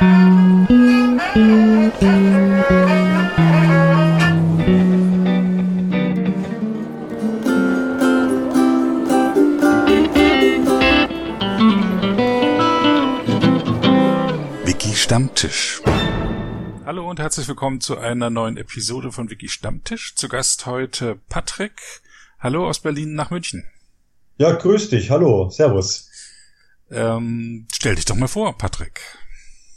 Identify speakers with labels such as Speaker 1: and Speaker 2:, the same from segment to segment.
Speaker 1: Wiki Stammtisch. Hallo und herzlich willkommen zu einer neuen Episode von Wiki Stammtisch. Zu Gast heute Patrick. Hallo aus Berlin nach München.
Speaker 2: Ja, grüß dich. Hallo. Servus.
Speaker 1: Ähm, stell dich doch mal vor, Patrick.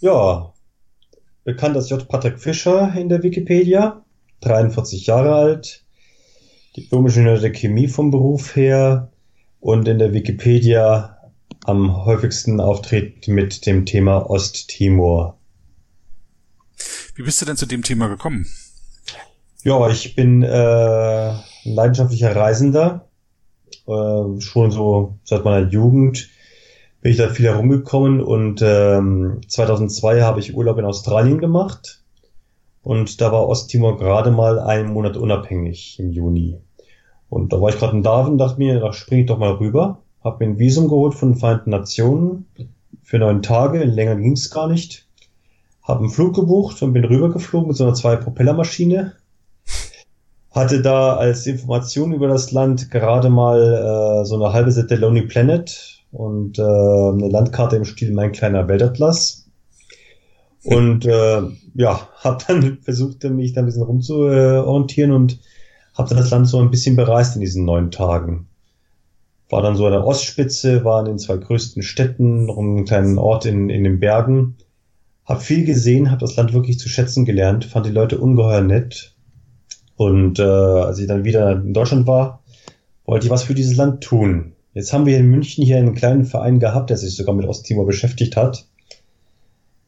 Speaker 2: Ja, bekannt als J. Patrick Fischer in der Wikipedia. 43 Jahre alt. Diplom-Ingenieur der Chemie vom Beruf her. Und in der Wikipedia am häufigsten auftritt mit dem Thema Osttimor.
Speaker 1: Wie bist du denn zu dem Thema gekommen?
Speaker 2: Ja, ich bin äh, ein leidenschaftlicher Reisender. Äh, schon so seit meiner Jugend bin ich da viel herumgekommen und ähm, 2002 habe ich Urlaub in Australien gemacht und da war Osttimor gerade mal einen Monat unabhängig im Juni. Und da war ich gerade in Darwin, dachte mir, da springe ich doch mal rüber habe mir ein Visum geholt von den Vereinten Nationen für neun Tage, länger ging es gar nicht. Habe einen Flug gebucht und bin rübergeflogen mit so einer zwei-Propeller-Maschine. Hatte da als Information über das Land gerade mal äh, so eine halbe Seite Lonely Planet und äh, eine Landkarte im Stil Mein kleiner Weltatlas. Und äh, ja, habe dann versucht, mich da ein bisschen rumzuorientieren und habe dann das Land so ein bisschen bereist in diesen neun Tagen war dann so an der Ostspitze, war in den zwei größten Städten, noch einen kleinen Ort in, in den Bergen. Hab viel gesehen, hab das Land wirklich zu schätzen gelernt, fand die Leute ungeheuer nett. Und äh, als ich dann wieder in Deutschland war, wollte ich was für dieses Land tun. Jetzt haben wir in München hier einen kleinen Verein gehabt, der sich sogar mit Osttimor beschäftigt hat.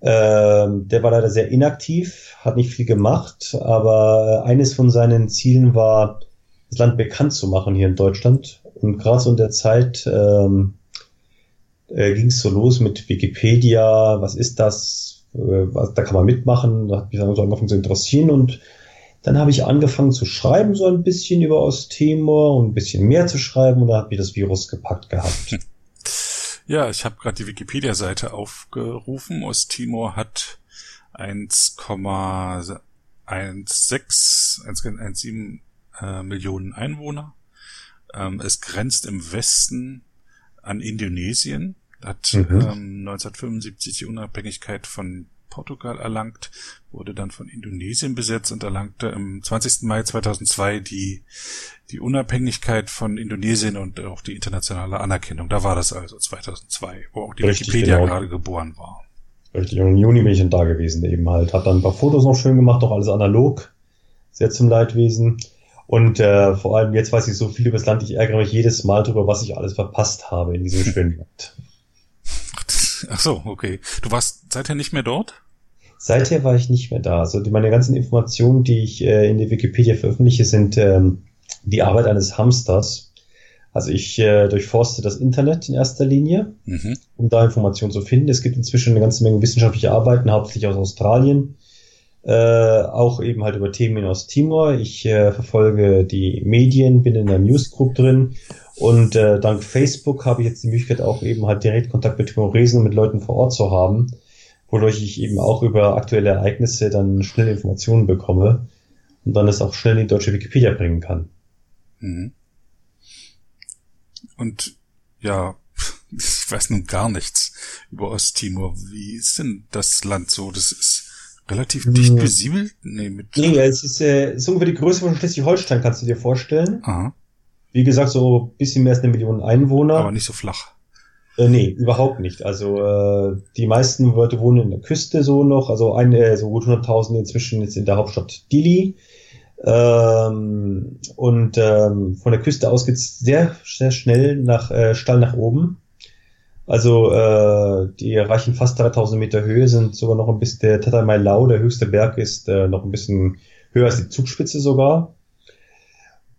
Speaker 2: Ähm, der war leider sehr inaktiv, hat nicht viel gemacht, aber eines von seinen Zielen war, das Land bekannt zu machen hier in Deutschland und gerade so in der Zeit ähm, äh, ging es so los mit Wikipedia, was ist das, äh, was, da kann man mitmachen, da hat mich dann so angefangen zu interessieren und dann habe ich angefangen zu schreiben, so ein bisschen über Osttimor und ein bisschen mehr zu schreiben und da hat mich das Virus gepackt gehabt.
Speaker 1: Ja, ich habe gerade die Wikipedia-Seite aufgerufen. Osttimor hat 1,16, 1,17 äh, Millionen Einwohner. Ähm, es grenzt im Westen an Indonesien, hat mhm. ähm, 1975 die Unabhängigkeit von Portugal erlangt, wurde dann von Indonesien besetzt und erlangte im 20. Mai 2002 die, die Unabhängigkeit von Indonesien und auch die internationale Anerkennung. Da war das also 2002, wo auch die Richtig, Wikipedia genau. gerade geboren war.
Speaker 2: Richtig, und im Juni bin ich dann da gewesen eben halt. Hab dann ein paar Fotos noch schön gemacht, auch alles analog. Sehr zum Leidwesen. Und äh, vor allem jetzt weiß ich so viel über das Land, ich ärgere mich jedes Mal darüber, was ich alles verpasst habe in diesem schönen Land.
Speaker 1: Ach so, okay. Du warst seither nicht mehr dort?
Speaker 2: Seither war ich nicht mehr da. Also meine ganzen Informationen, die ich äh, in der Wikipedia veröffentliche, sind ähm, die Arbeit eines Hamsters. Also ich äh, durchforste das Internet in erster Linie, mhm. um da Informationen zu finden. Es gibt inzwischen eine ganze Menge wissenschaftliche Arbeiten, hauptsächlich aus Australien, äh, auch eben halt über Themen aus Timor. Ich äh, verfolge die Medien, bin in der Newsgroup drin und äh, dank Facebook habe ich jetzt die Möglichkeit auch eben halt direkt Kontakt mit Timoresen und mit Leuten vor Ort zu haben, wodurch ich eben auch über aktuelle Ereignisse dann schnell Informationen bekomme und dann es auch schnell in die deutsche Wikipedia bringen kann. Mhm.
Speaker 1: Und ja, ich weiß nun gar nichts über Osttimor. Wie ist denn das Land so? Das ist Relativ dicht hm. besiedelt?
Speaker 2: Nee, mit. Nee, es ist, äh, ist ungefähr die Größe von Schleswig-Holstein, kannst du dir vorstellen. Aha. Wie gesagt, so ein bisschen mehr als eine Million Einwohner.
Speaker 1: Aber nicht so flach.
Speaker 2: Äh, nee, überhaupt nicht. Also äh, die meisten Leute wohnen in der Küste so noch, also ein, äh, so gut 100.000 inzwischen jetzt in der Hauptstadt Dili. Ähm, und ähm, von der Küste aus geht's sehr, sehr schnell nach äh, steil nach oben. Also äh, die erreichen fast 3000 Meter Höhe, sind sogar noch ein bisschen, der Tatamai Lau, der höchste Berg, ist äh, noch ein bisschen höher als die Zugspitze sogar.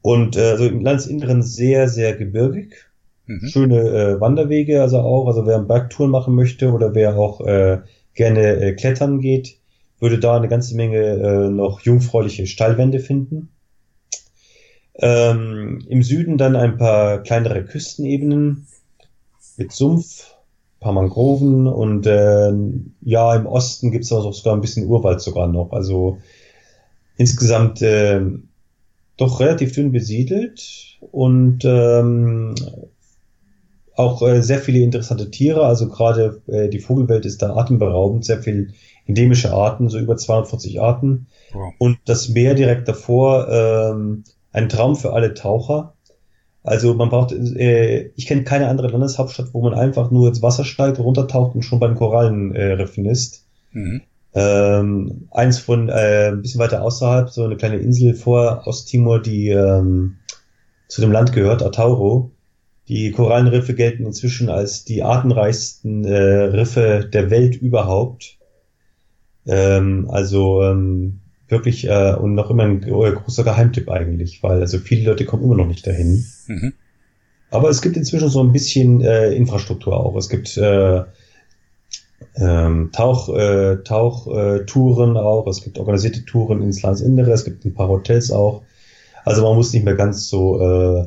Speaker 2: Und äh, so im Landesinneren sehr, sehr gebirgig. Mhm. Schöne äh, Wanderwege also auch. Also wer Bergtouren machen möchte oder wer auch äh, gerne äh, klettern geht, würde da eine ganze Menge äh, noch jungfräuliche Steilwände finden. Ähm, Im Süden dann ein paar kleinere Küstenebenen mit Sumpf, paar Mangroven und äh, ja, im Osten gibt es auch sogar ein bisschen Urwald sogar noch. Also insgesamt äh, doch relativ dünn besiedelt und ähm, auch äh, sehr viele interessante Tiere. Also gerade äh, die Vogelwelt ist da atemberaubend, sehr viel endemische Arten, so über 240 Arten. Wow. Und das Meer direkt davor, ähm, ein Traum für alle Taucher. Also man braucht, äh, ich kenne keine andere Landeshauptstadt, wo man einfach nur ins Wasser steigt, runtertaucht und schon bei den Korallenriffen äh, ist. Mhm. Ähm, eins von äh, ein bisschen weiter außerhalb, so eine kleine Insel vor Osttimor, die ähm, zu dem Land gehört, Atauro. Die Korallenriffe gelten inzwischen als die artenreichsten äh, Riffe der Welt überhaupt. Ähm, also ähm, wirklich äh, und noch immer ein großer Geheimtipp eigentlich, weil also viele Leute kommen immer noch nicht dahin. Mhm. Aber es gibt inzwischen so ein bisschen äh, Infrastruktur auch. Es gibt äh, ähm, Tauch, äh, Tauchtouren äh, auch, es gibt organisierte Touren ins Landesinnere, es gibt ein paar Hotels auch. Also man muss nicht mehr ganz so äh,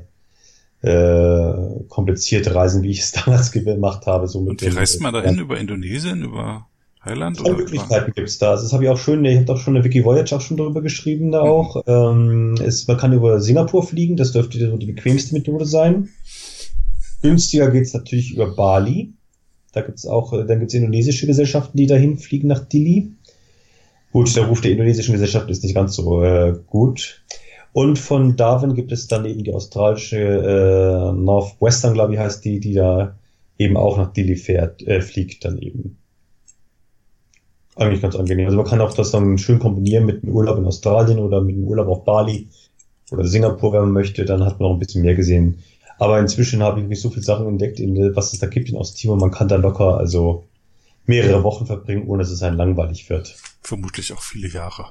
Speaker 2: äh, kompliziert reisen, wie ich es damals gemacht habe. So
Speaker 1: mit Und wie reist man dahin? Über Indonesien? Über Thailand? Oder
Speaker 2: Möglichkeiten gibt's da. Also das habe ich auch schon, ich habe auch schon eine Wiki Voyage auch schon darüber geschrieben da mhm. auch. Ähm, es, man kann über Singapur fliegen, das dürfte so die bequemste Methode sein. Günstiger geht's natürlich über Bali. Da gibt's auch, äh, dann gibt's indonesische Gesellschaften, die dahin fliegen nach Dili. Gut, der Ruf der indonesischen Gesellschaft ist nicht ganz so äh, gut. Und von Darwin gibt es dann eben die australische äh, Northwestern, glaube ich, heißt die, die da eben auch nach Dili fährt, äh, fliegt dann eben eigentlich ganz angenehm. Also man kann auch das dann schön kombinieren mit einem Urlaub in Australien oder mit einem Urlaub auf Bali oder Singapur, wenn man möchte, dann hat man noch ein bisschen mehr gesehen. Aber inzwischen habe ich wirklich so viele Sachen entdeckt, in, was es da gibt in Osttimor. Man kann da locker also mehrere Wochen verbringen, ohne dass es einen langweilig wird.
Speaker 1: Vermutlich auch viele Jahre.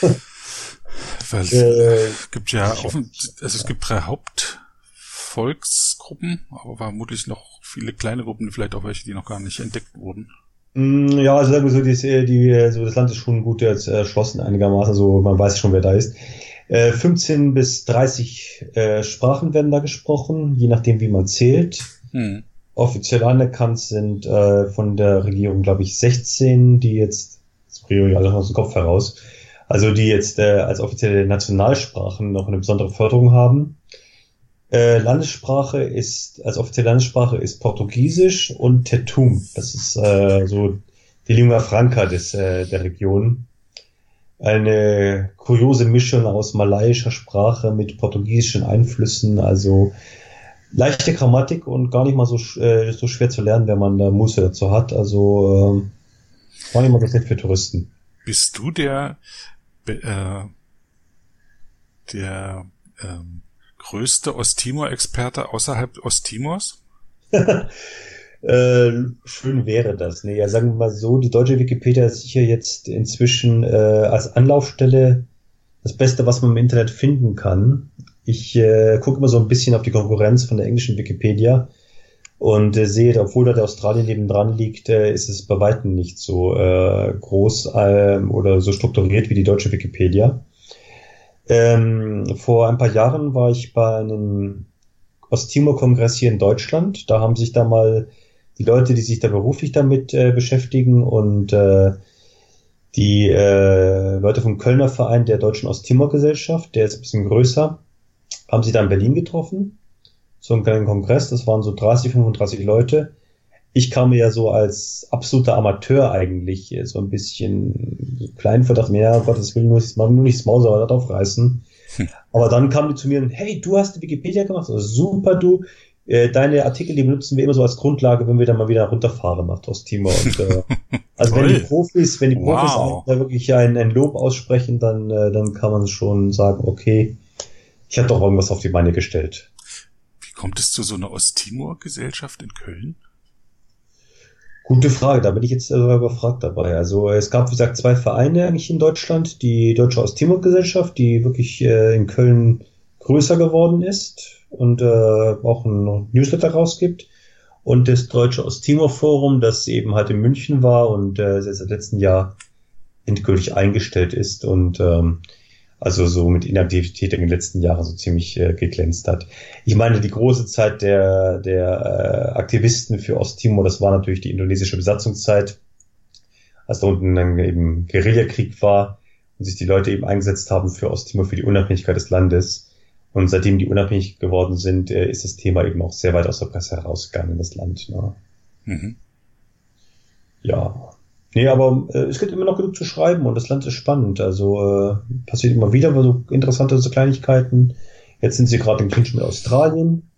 Speaker 1: Weil äh, es gibt ja offen, also es gibt drei Hauptvolksgruppen, aber vermutlich noch viele kleine Gruppen, vielleicht auch welche, die noch gar nicht entdeckt wurden.
Speaker 2: Mm, ja, also sagen wir so, die, die, so das Land ist schon gut jetzt erschlossen einigermaßen, also man weiß schon, wer da ist. Äh, 15 bis 30 äh, Sprachen werden da gesprochen, je nachdem, wie man zählt. Hm. Offiziell anerkannt sind äh, von der Regierung, glaube ich, 16, die jetzt, das priori alles aus dem Kopf heraus, also die jetzt äh, als offizielle Nationalsprachen noch eine besondere Förderung haben. Äh, Landessprache ist, als offizielle Landessprache ist Portugiesisch und Tetum. Das ist äh, so die Lingua Franca des, äh, der Region. Eine kuriose Mischung aus malaiischer Sprache mit portugiesischen Einflüssen, also leichte Grammatik und gar nicht mal so, äh, so schwer zu lernen, wenn man da Muße dazu hat. Also äh, gar nicht mal so schlecht für Touristen.
Speaker 1: Bist du der, äh, der ähm, größte Osttimor-Experte außerhalb Osttimors?
Speaker 2: äh, schön wäre das. Nee, ja, sagen wir mal so, die deutsche Wikipedia ist sicher jetzt inzwischen äh, als Anlaufstelle das Beste, was man im Internet finden kann. Ich äh, gucke immer so ein bisschen auf die Konkurrenz von der englischen Wikipedia und äh, sehe, obwohl da der Australien nebendran liegt, äh, ist es bei weitem nicht so äh, groß äh, oder so strukturiert wie die deutsche Wikipedia. Ähm, vor ein paar Jahren war ich bei einem Osttimor-Kongress hier in Deutschland. Da haben sich da mal die Leute, die sich da beruflich damit äh, beschäftigen und äh, die äh, Leute vom Kölner Verein der Deutschen Osttimor-Gesellschaft, der ist ein bisschen größer, haben sich da in Berlin getroffen. So einen kleinen Kongress, das waren so 30, 35 Leute ich kam mir ja so als absoluter Amateur eigentlich so ein bisschen klein Verdacht, ja, Gottes Willen, nur, nur nicht das Maus aber darauf reißen. Hm. Aber dann kam die zu mir und, hey, du hast die Wikipedia gemacht, also super, du, äh, deine Artikel, die benutzen wir immer so als Grundlage, wenn wir dann mal wieder runterfahren nach Osttimor. Und, äh, also wenn die Profis, wenn die Profis wow. da wirklich ein, ein Lob aussprechen, dann, äh, dann kann man schon sagen, okay, ich habe doch irgendwas auf die Beine gestellt.
Speaker 1: Kommt es zu so einer Osttimor-Gesellschaft in Köln?
Speaker 2: Gute Frage, da bin ich jetzt sogar überfragt dabei. Also es gab, wie gesagt, zwei Vereine eigentlich in Deutschland. Die Deutsche Osttimor-Gesellschaft, die wirklich äh, in Köln größer geworden ist und äh, auch ein Newsletter rausgibt. Und das Deutsche Osttimor-Forum, das eben halt in München war und äh, seit letztem Jahr endgültig eingestellt ist. Und ähm, also so mit Inaktivität in den letzten Jahren so ziemlich äh, geglänzt hat. Ich meine, die große Zeit der, der äh, Aktivisten für Osttimor, das war natürlich die indonesische Besatzungszeit, als da unten dann eben Guerillakrieg war und sich die Leute eben eingesetzt haben für Osttimor, für die Unabhängigkeit des Landes. Und seitdem die unabhängig geworden sind, äh, ist das Thema eben auch sehr weit aus der Presse herausgegangen in das Land. Ne? Mhm. Ja, Nee, aber äh, es gibt immer noch genug zu schreiben und das Land ist spannend. Also äh, passiert immer wieder so interessante so Kleinigkeiten. Jetzt sind sie gerade im Clinch mit Australien,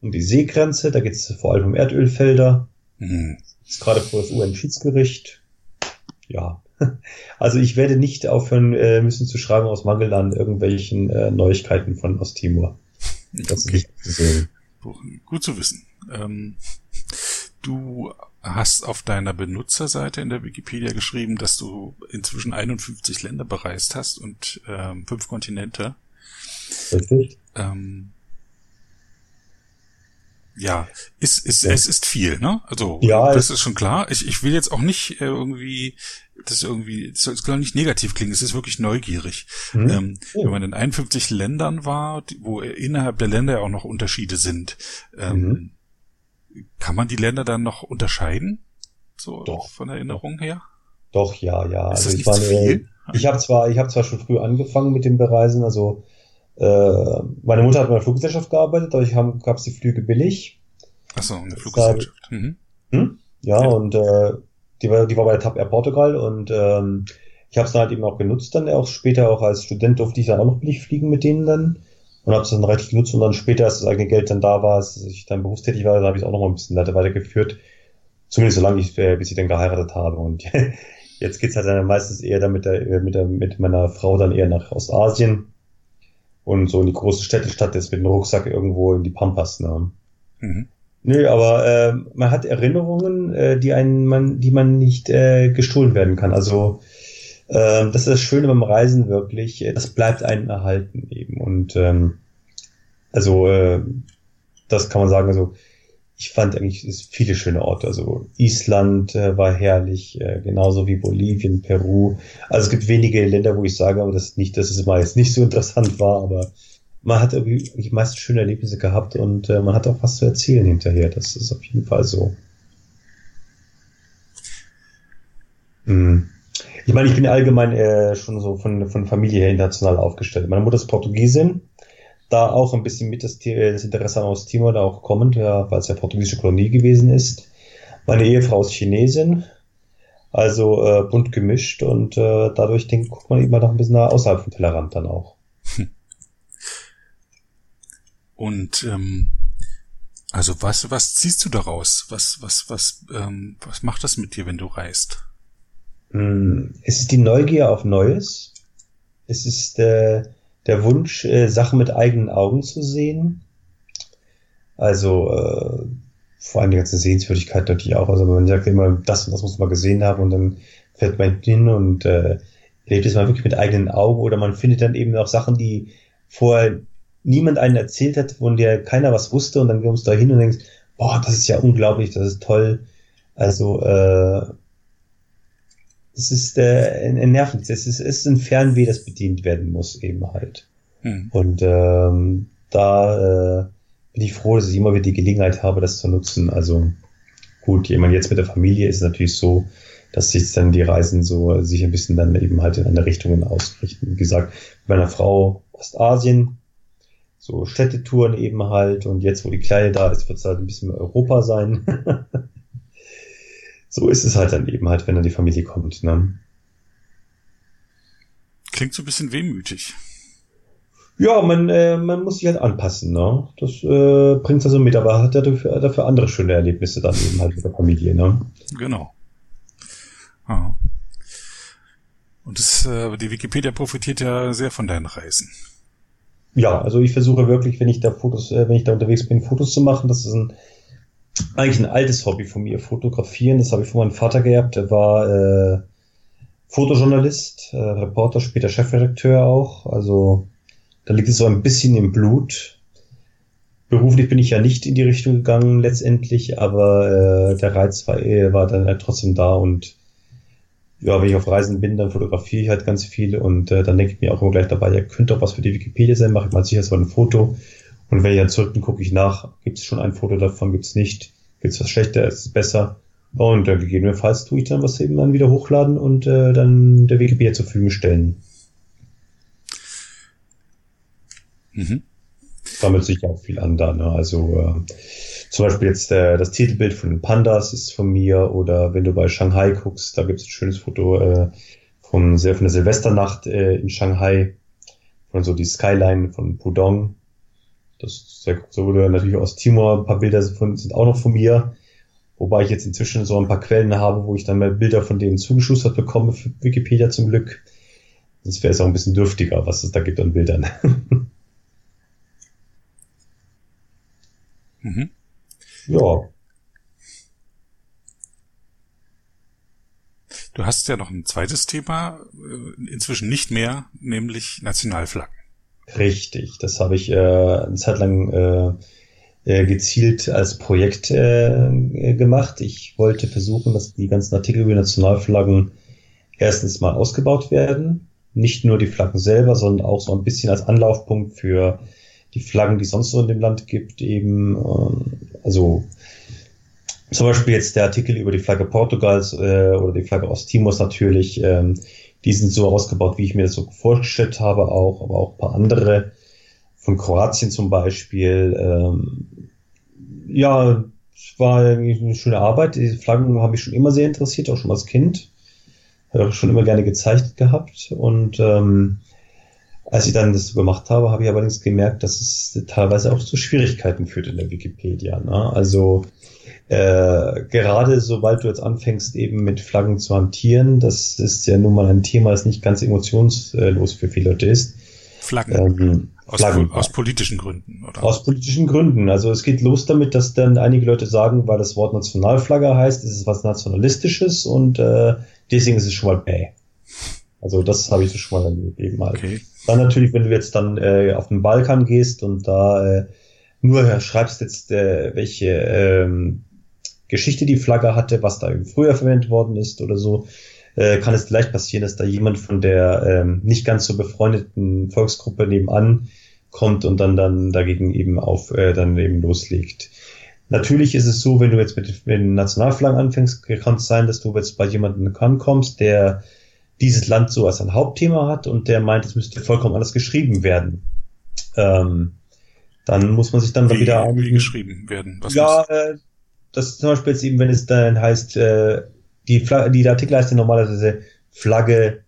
Speaker 2: um die Seegrenze, da geht es vor allem um Erdölfelder. Mhm. Ist gerade vor das UN-Schiedsgericht. Ja. Also ich werde nicht aufhören äh, müssen zu schreiben aus Mangel an irgendwelchen äh, Neuigkeiten von Osttimor. Das
Speaker 1: okay. ist nicht Gut zu wissen. Ähm, du hast auf deiner Benutzerseite in der Wikipedia geschrieben, dass du inzwischen 51 Länder bereist hast und ähm, fünf Kontinente. Richtig. Ähm, ja, ist, ist, ja. es ist viel, ne? Also, ja, das ist schon klar. Ich, ich will jetzt auch nicht äh, irgendwie, das irgendwie, das soll jetzt gar nicht negativ klingen, es ist wirklich neugierig. Mhm. Ähm, oh. Wenn man in 51 Ländern war, wo innerhalb der Länder ja auch noch Unterschiede sind, ähm, mhm kann man die Länder dann noch unterscheiden? So Doch. von Erinnerung her?
Speaker 2: Doch, ja, ja. Ist also ich meine, ich habe zwar, ich habe zwar schon früh angefangen mit dem Bereisen, also äh, meine Mutter hat in einer Fluggesellschaft gearbeitet, dadurch gab es die Flüge billig.
Speaker 1: Achso, eine Fluggesellschaft. Mhm.
Speaker 2: Hm? Ja, ja, und äh, die war, die war bei der TAP Air Portugal und ähm, ich habe es dann halt eben auch genutzt, dann auch später auch als Student durfte ich dann auch noch billig fliegen mit denen dann und habe es dann richtig genutzt und dann später, als das eigene Geld dann da war, als ich dann berufstätig war, dann habe ich es auch noch mal ein bisschen weiter weitergeführt. Zumindest solange ich, äh, bis ich dann geheiratet habe. Und jetzt geht's halt dann meistens eher dann mit, der, äh, mit, der, mit meiner Frau dann eher nach Ostasien und so in die große Städte statt jetzt mit dem Rucksack irgendwo in die Pampas. Ne? Mhm. Nö, aber äh, man hat Erinnerungen, äh, die einen man, die man nicht äh, gestohlen werden kann. Also ähm, das ist das Schöne beim Reisen wirklich. Das bleibt einem erhalten eben. Und ähm, also äh, das kann man sagen. Also ich fand eigentlich viele schöne Orte. Also Island äh, war herrlich, äh, genauso wie Bolivien, Peru. Also es gibt wenige Länder, wo ich sage, aber das nicht, dass es mal jetzt nicht so interessant war, aber man hat irgendwie die meisten schöne Erlebnisse gehabt und äh, man hat auch was zu erzählen hinterher. Das ist auf jeden Fall so. Mhm. Ich meine, ich bin allgemein äh, schon so von, von Familie her international aufgestellt. Meine Mutter ist Portugiesin, da auch ein bisschen mit das, das Interesse aus Timor da auch kommend, ja, weil es ja portugiesische Kolonie gewesen ist. Meine Ehefrau ist Chinesin, also äh, bunt gemischt und äh, dadurch denkt, guckt man immer noch ein bisschen außerhalb vom Tellerrand dann auch.
Speaker 1: Und ähm, also was was ziehst du daraus? Was was was ähm, was macht das mit dir, wenn du reist?
Speaker 2: Hm, es ist die Neugier auf Neues. Es ist äh, der Wunsch, äh, Sachen mit eigenen Augen zu sehen. Also äh, vor allem die ganze Sehenswürdigkeit natürlich auch. Also man sagt immer, das und das muss man gesehen haben und dann fährt man hin und äh, erlebt es mal wirklich mit eigenen Augen oder man findet dann eben auch Sachen, die vorher niemand einen erzählt hat, von der keiner was wusste und dann kommst du da hin und denkst, boah, das ist ja unglaublich, das ist toll. Also äh, es ist äh, ein Nerven, es ist, es ist ein Fernweh, das bedient werden muss eben halt. Mhm. Und ähm, da äh, bin ich froh, dass ich immer wieder die Gelegenheit habe, das zu nutzen. Also gut, jemand jetzt mit der Familie ist es natürlich so, dass sich dann die Reisen so sich ein bisschen dann eben halt in andere Richtungen ausrichten. Wie gesagt, mit meiner Frau Ostasien, so Städtetouren eben halt und jetzt, wo die Kleine da ist, wird es halt ein bisschen mehr Europa sein. so ist es halt dann eben halt, wenn dann die Familie kommt. Ne?
Speaker 1: Klingt so ein bisschen wehmütig.
Speaker 2: Ja, man, äh, man muss sich halt anpassen, ne? Das äh, bringt also mit, aber hat ja dafür, dafür andere schöne Erlebnisse dann eben halt mit der Familie, ne?
Speaker 1: Genau. Ah. Und das, äh, die Wikipedia profitiert ja sehr von deinen Reisen.
Speaker 2: Ja, also ich versuche wirklich, wenn ich da Fotos, äh, wenn ich da unterwegs bin, Fotos zu machen. Das ist ein eigentlich ein altes Hobby von mir, Fotografieren. Das habe ich von meinem Vater geerbt. Er war äh, Fotojournalist, äh, Reporter, später Chefredakteur auch. Also da liegt es so ein bisschen im Blut. Beruflich bin ich ja nicht in die Richtung gegangen letztendlich, aber äh, der Reiz war, äh, war dann halt trotzdem da und ja, wenn ich auf Reisen bin, dann fotografiere ich halt ganz viel und äh, dann denke ich mir auch immer gleich dabei, ja, könnte auch was für die Wikipedia sein, mache ich mal sicher so ein Foto. Und wenn ich dann zurück bin, gucke ich nach, gibt es schon ein Foto davon, gibt es nicht, gibt es was schlechter, ist es besser. Und äh, gegebenenfalls tue ich dann was eben dann wieder hochladen und äh, dann der Wikipedia zur Verfügung stellen. Mhm. Sammelt sich auch viel an da, ne? Also äh, zum Beispiel jetzt äh, das Titelbild von den Pandas ist von mir oder wenn du bei Shanghai guckst, da gibt es ein schönes Foto äh, von, von der Silvesternacht äh, in Shanghai, von so die Skyline von Pudong. Das so wurde natürlich aus Timor ein paar Bilder von, sind auch noch von mir. Wobei ich jetzt inzwischen so ein paar Quellen habe, wo ich dann mal Bilder von denen zugeschustert bekomme für Wikipedia zum Glück. Sonst wäre es auch ein bisschen dürftiger, was es da gibt an Bildern. mhm. Ja.
Speaker 1: Du hast ja noch ein zweites Thema, äh, inzwischen nicht mehr, nämlich Nationalflaggen.
Speaker 2: Richtig, das habe ich äh, eine Zeit lang äh, äh, gezielt als Projekt äh, gemacht. Ich wollte versuchen, dass die ganzen Artikel über Nationalflaggen erstens mal ausgebaut werden. Nicht nur die Flaggen selber, sondern auch so ein bisschen als Anlaufpunkt für die Flaggen, die es sonst so in dem Land gibt, eben, ähm, also zum Beispiel jetzt der Artikel über die Flagge Portugals äh, oder die Flagge Osttimors natürlich, ähm, die sind so ausgebaut, wie ich mir das so vorgestellt habe, auch, aber auch ein paar andere von Kroatien zum Beispiel. Ähm, ja, war eine schöne Arbeit. Die Flaggen haben mich schon immer sehr interessiert, auch schon als Kind. Habe schon immer gerne gezeichnet gehabt und ähm, als ich dann das so gemacht habe, habe ich allerdings gemerkt, dass es teilweise auch zu Schwierigkeiten führt in der Wikipedia. Ne? Also äh, gerade sobald du jetzt anfängst, eben mit Flaggen zu hantieren, das ist ja nun mal ein Thema, das nicht ganz emotionslos für viele Leute ist.
Speaker 1: Flaggen. Ähm, aus, Flaggen. aus politischen Gründen, oder?
Speaker 2: Aus politischen Gründen. Also es geht los damit, dass dann einige Leute sagen, weil das Wort Nationalflagge heißt, ist es was Nationalistisches und äh, deswegen ist es schon mal bäh. Also das habe ich so schon mal eben mal. Okay. Dann natürlich, wenn du jetzt dann äh, auf den Balkan gehst und da äh, nur schreibst jetzt, äh, welche ähm, Geschichte die Flagge hatte, was da früher verwendet worden ist oder so, äh, kann es vielleicht passieren, dass da jemand von der ähm, nicht ganz so befreundeten Volksgruppe nebenan kommt und dann dann dagegen eben auf äh, dann eben loslegt. Natürlich ist es so, wenn du jetzt mit den Nationalflaggen anfängst, kann es sein, dass du jetzt bei jemandem ankommst, der dieses Land so als ein Hauptthema hat und der meint, es müsste vollkommen anders geschrieben werden. Ähm, dann muss man sich dann, wie, wieder
Speaker 1: wie geschrieben werden.
Speaker 2: Was ja, äh, das ist zum Beispiel jetzt eben, wenn es dann heißt, äh, die, Flagge, die Artikel heißt ja normalerweise Flagge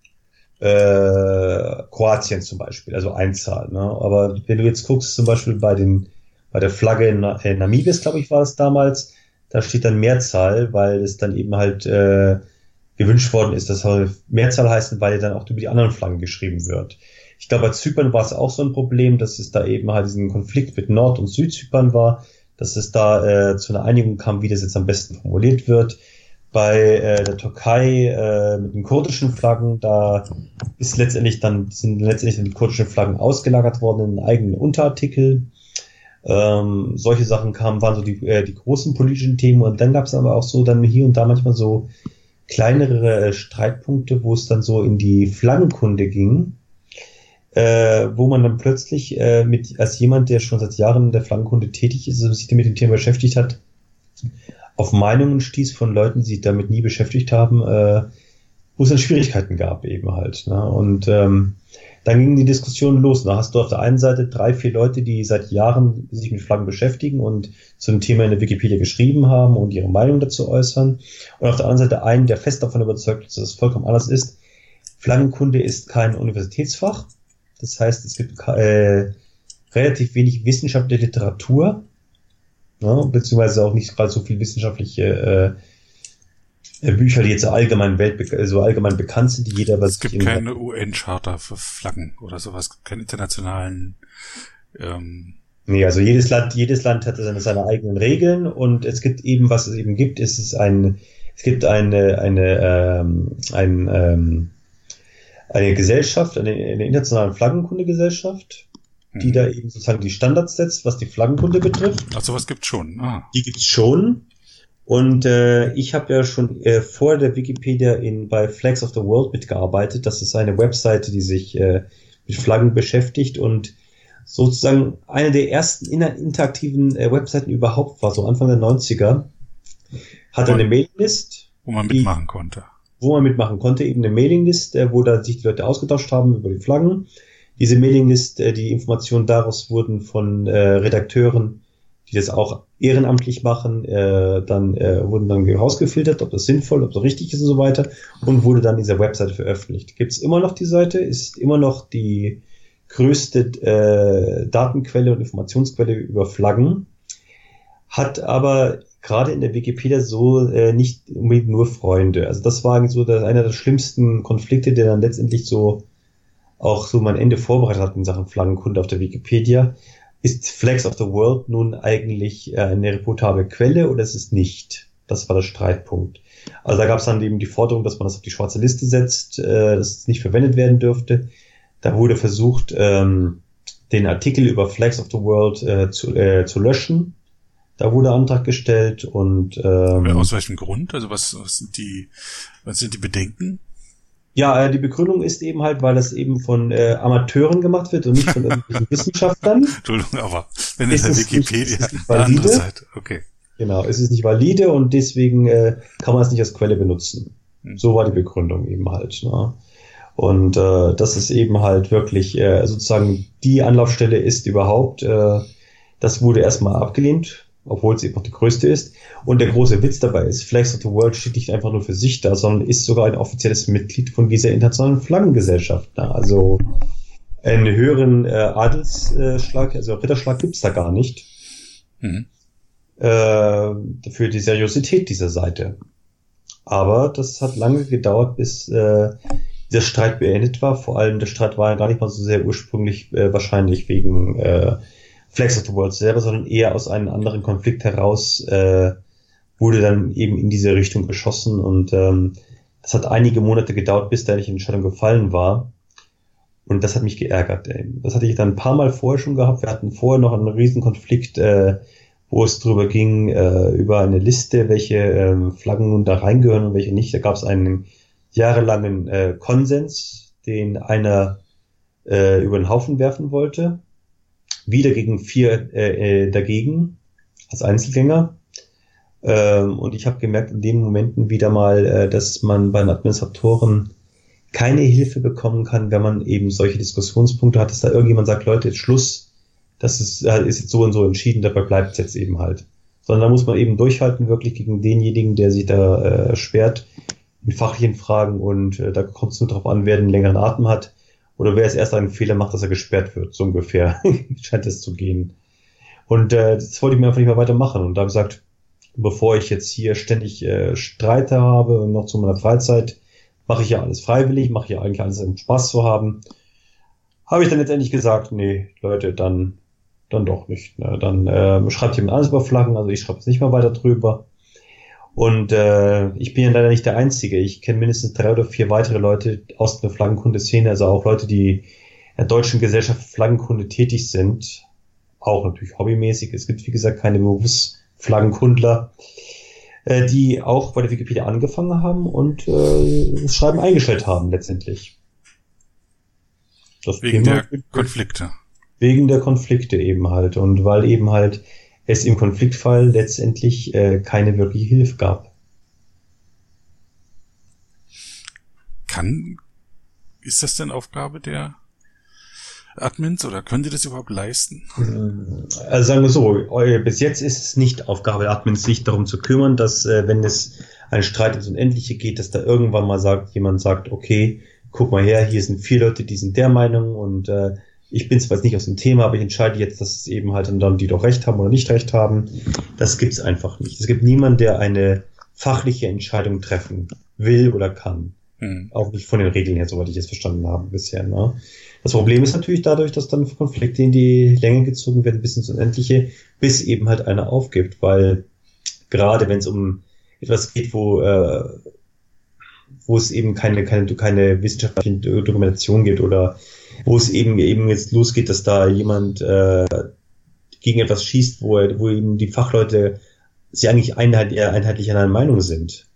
Speaker 2: äh, Kroatien zum Beispiel, also Einzahl. Ne? Aber wenn du jetzt guckst, zum Beispiel bei den bei der Flagge in, in Namibis, glaube ich, war es damals, da steht dann Mehrzahl, weil es dann eben halt äh, gewünscht worden ist, dass soll Mehrzahl heißen, weil dann auch über die anderen Flaggen geschrieben wird. Ich glaube, bei Zypern war es auch so ein Problem, dass es da eben halt diesen Konflikt mit Nord- und Südzypern war, dass es da äh, zu einer Einigung kam, wie das jetzt am besten formuliert wird. Bei äh, der Türkei äh, mit den kurdischen Flaggen, da ist letztendlich dann sind letztendlich die kurdischen Flaggen ausgelagert worden in einen eigenen Unterartikel. Ähm, solche Sachen kamen, waren so die, äh, die großen politischen Themen und dann gab es aber auch so dann hier und da manchmal so kleinere äh, Streitpunkte, wo es dann so in die Flaggenkunde ging äh, wo man dann plötzlich äh, mit als jemand, der schon seit Jahren in der Flaggenkunde tätig ist, also sich mit dem Thema beschäftigt hat, auf Meinungen stieß von Leuten, die sich damit nie beschäftigt haben, äh, wo es dann Schwierigkeiten gab eben halt. Ne? Und ähm, dann ging die Diskussion los. Da hast du auf der einen Seite drei, vier Leute, die seit Jahren sich mit Flaggen beschäftigen und zu einem Thema in der Wikipedia geschrieben haben und ihre Meinung dazu äußern. Und auf der anderen Seite einen, der fest davon überzeugt ist, dass es vollkommen anders ist. Flaggenkunde ist kein Universitätsfach. Das heißt, es gibt äh, relativ wenig wissenschaftliche Literatur, ne, beziehungsweise auch nicht gerade so viel wissenschaftliche äh Bücher, die jetzt allgemein Welt so allgemein bekannt sind, die jeder
Speaker 1: was Es gibt keine UN-Charta für Flaggen oder sowas, es gibt keine internationalen ähm
Speaker 2: Nee, also jedes Land, jedes Land hat seine, seine eigenen Regeln und es gibt eben, was es eben gibt, ist es ein, es gibt eine, eine, ähm, ein, ähm, eine Gesellschaft, eine, eine internationale Flaggenkundegesellschaft, die mhm. da eben sozusagen die Standards setzt, was die Flaggenkunde betrifft.
Speaker 1: Ach, sowas gibt's schon. Ah.
Speaker 2: Die gibt's schon. Und äh, ich habe ja schon äh, vor der Wikipedia in bei Flags of the World mitgearbeitet. Das ist eine Webseite, die sich äh, mit Flaggen beschäftigt und sozusagen eine der ersten interaktiven äh, Webseiten überhaupt war, so Anfang der 90er. Hatte eine Mailinglist.
Speaker 1: Wo man mitmachen die, konnte.
Speaker 2: Wo man mitmachen konnte, eben eine Mailinglist, äh, wo da sich die Leute ausgetauscht haben über die Flaggen. Diese Mailinglist, äh, die Informationen daraus wurden von äh, Redakteuren die das auch ehrenamtlich machen, äh, dann äh, wurden dann rausgefiltert, ob das sinnvoll, ob das richtig ist und so weiter und wurde dann dieser Webseite veröffentlicht. Gibt es immer noch die Seite, ist immer noch die größte äh, Datenquelle und Informationsquelle über Flaggen, hat aber gerade in der Wikipedia so äh, nicht unbedingt nur Freunde. Also das war so der, einer der schlimmsten Konflikte, der dann letztendlich so auch so mein Ende vorbereitet hat in Sachen Flaggenkunde auf der Wikipedia ist Flags of the World nun eigentlich äh, eine reputable Quelle oder ist es nicht? Das war der Streitpunkt. Also da gab es dann eben die Forderung, dass man das auf die schwarze Liste setzt, äh, dass es nicht verwendet werden dürfte. Da wurde versucht, ähm, den Artikel über Flags of the World äh, zu, äh, zu löschen. Da wurde Antrag gestellt und
Speaker 1: ähm, aus welchem Grund? Also was, was sind die was sind die Bedenken?
Speaker 2: Ja, äh, die Begründung ist eben halt, weil das eben von äh, Amateuren gemacht wird und nicht von irgendwelchen Wissenschaftlern.
Speaker 1: Entschuldigung, aber wenn es in Wikipedia
Speaker 2: nicht, ist valide, Seite, okay. Genau, es ist nicht valide und deswegen äh, kann man es nicht als Quelle benutzen. Hm. So war die Begründung eben halt. Ne? Und äh, das ist eben halt wirklich äh, sozusagen die Anlaufstelle ist überhaupt. Äh, das wurde erstmal abgelehnt obwohl es eben noch die größte ist. Und der große Witz dabei ist, Flags of the World steht nicht einfach nur für sich da, sondern ist sogar ein offizielles Mitglied von dieser internationalen Flaggengesellschaft. Da. Also einen höheren äh, Adelsschlag, also Ritterschlag gibt's da gar nicht. Mhm. Äh, für die Seriosität dieser Seite. Aber das hat lange gedauert, bis äh, dieser Streit beendet war. Vor allem der Streit war ja gar nicht mal so sehr ursprünglich äh, wahrscheinlich wegen äh, Flags of the World selber, sondern eher aus einem anderen Konflikt heraus äh, wurde dann eben in diese Richtung geschossen und ähm, das hat einige Monate gedauert, bis da die Entscheidung gefallen war. Und das hat mich geärgert. Ey. Das hatte ich dann ein paar Mal vorher schon gehabt. Wir hatten vorher noch einen riesen Konflikt, äh, wo es drüber ging, äh, über eine Liste, welche äh, Flaggen nun da reingehören und welche nicht. Da gab es einen jahrelangen äh, Konsens, den einer äh, über den Haufen werfen wollte wieder gegen vier äh, äh, dagegen als Einzelgänger. Ähm, und ich habe gemerkt in den Momenten wieder mal, äh, dass man bei den Administratoren keine Hilfe bekommen kann, wenn man eben solche Diskussionspunkte hat, dass da irgendjemand sagt, Leute, jetzt Schluss, das ist, äh, ist jetzt so und so entschieden, dabei bleibt es jetzt eben halt. Sondern da muss man eben durchhalten, wirklich gegen denjenigen, der sich da äh, sperrt, in fachlichen Fragen und äh, da kommt es nur darauf an, wer den längeren Atem hat oder wer es erst einen Fehler macht, dass er gesperrt wird, so ungefähr scheint es zu gehen. Und äh, das wollte ich mir einfach nicht mehr weitermachen und da gesagt, bevor ich jetzt hier ständig äh, Streite habe und noch zu meiner Freizeit, mache ich ja alles freiwillig, mache ja eigentlich alles, um Spaß zu haben. Habe ich dann letztendlich gesagt, nee, Leute, dann dann doch nicht. Ne? Dann äh, schreibt jemand alles über Flaggen, also ich schreibe jetzt nicht mal weiter drüber. Und äh, ich bin ja leider nicht der Einzige. Ich kenne mindestens drei oder vier weitere Leute aus der Flaggenkunde-Szene, also auch Leute, die in der deutschen Gesellschaft Flaggenkunde tätig sind. Auch natürlich hobbymäßig. Es gibt, wie gesagt, keine Berufsflaggenkundler, äh, die auch bei der Wikipedia angefangen haben und äh, das Schreiben eingestellt haben letztendlich.
Speaker 1: Das wegen Thema, der Konflikte.
Speaker 2: Wegen der Konflikte eben halt. Und weil eben halt es im Konfliktfall letztendlich äh, keine wirkliche Hilfe gab.
Speaker 1: Kann, ist das denn Aufgabe der Admins oder können die das überhaupt leisten?
Speaker 2: Also sagen wir so, bis jetzt ist es nicht Aufgabe der Admins, sich darum zu kümmern, dass äh, wenn es ein Streit ins Unendliche geht, dass da irgendwann mal sagt, jemand sagt, okay, guck mal her, hier sind vier Leute, die sind der Meinung und äh, ich bin zwar jetzt nicht aus dem Thema, aber ich entscheide jetzt, dass es eben halt dann die doch recht haben oder nicht recht haben. Das gibt's einfach nicht. Es gibt niemanden, der eine fachliche Entscheidung treffen will oder kann. Mhm. Auch nicht von den Regeln her, soweit ich es verstanden habe bisher. Ne? Das Problem ist natürlich dadurch, dass dann Konflikte in die Länge gezogen werden bis ins Unendliche, bis eben halt einer aufgibt, weil gerade wenn es um etwas geht, wo äh, wo es eben keine, keine, keine wissenschaftliche Dokumentation gibt oder wo es eben eben jetzt losgeht, dass da jemand äh, gegen etwas schießt, wo, er, wo eben die Fachleute sie eigentlich einheit, eher einheitlich einer Meinung sind.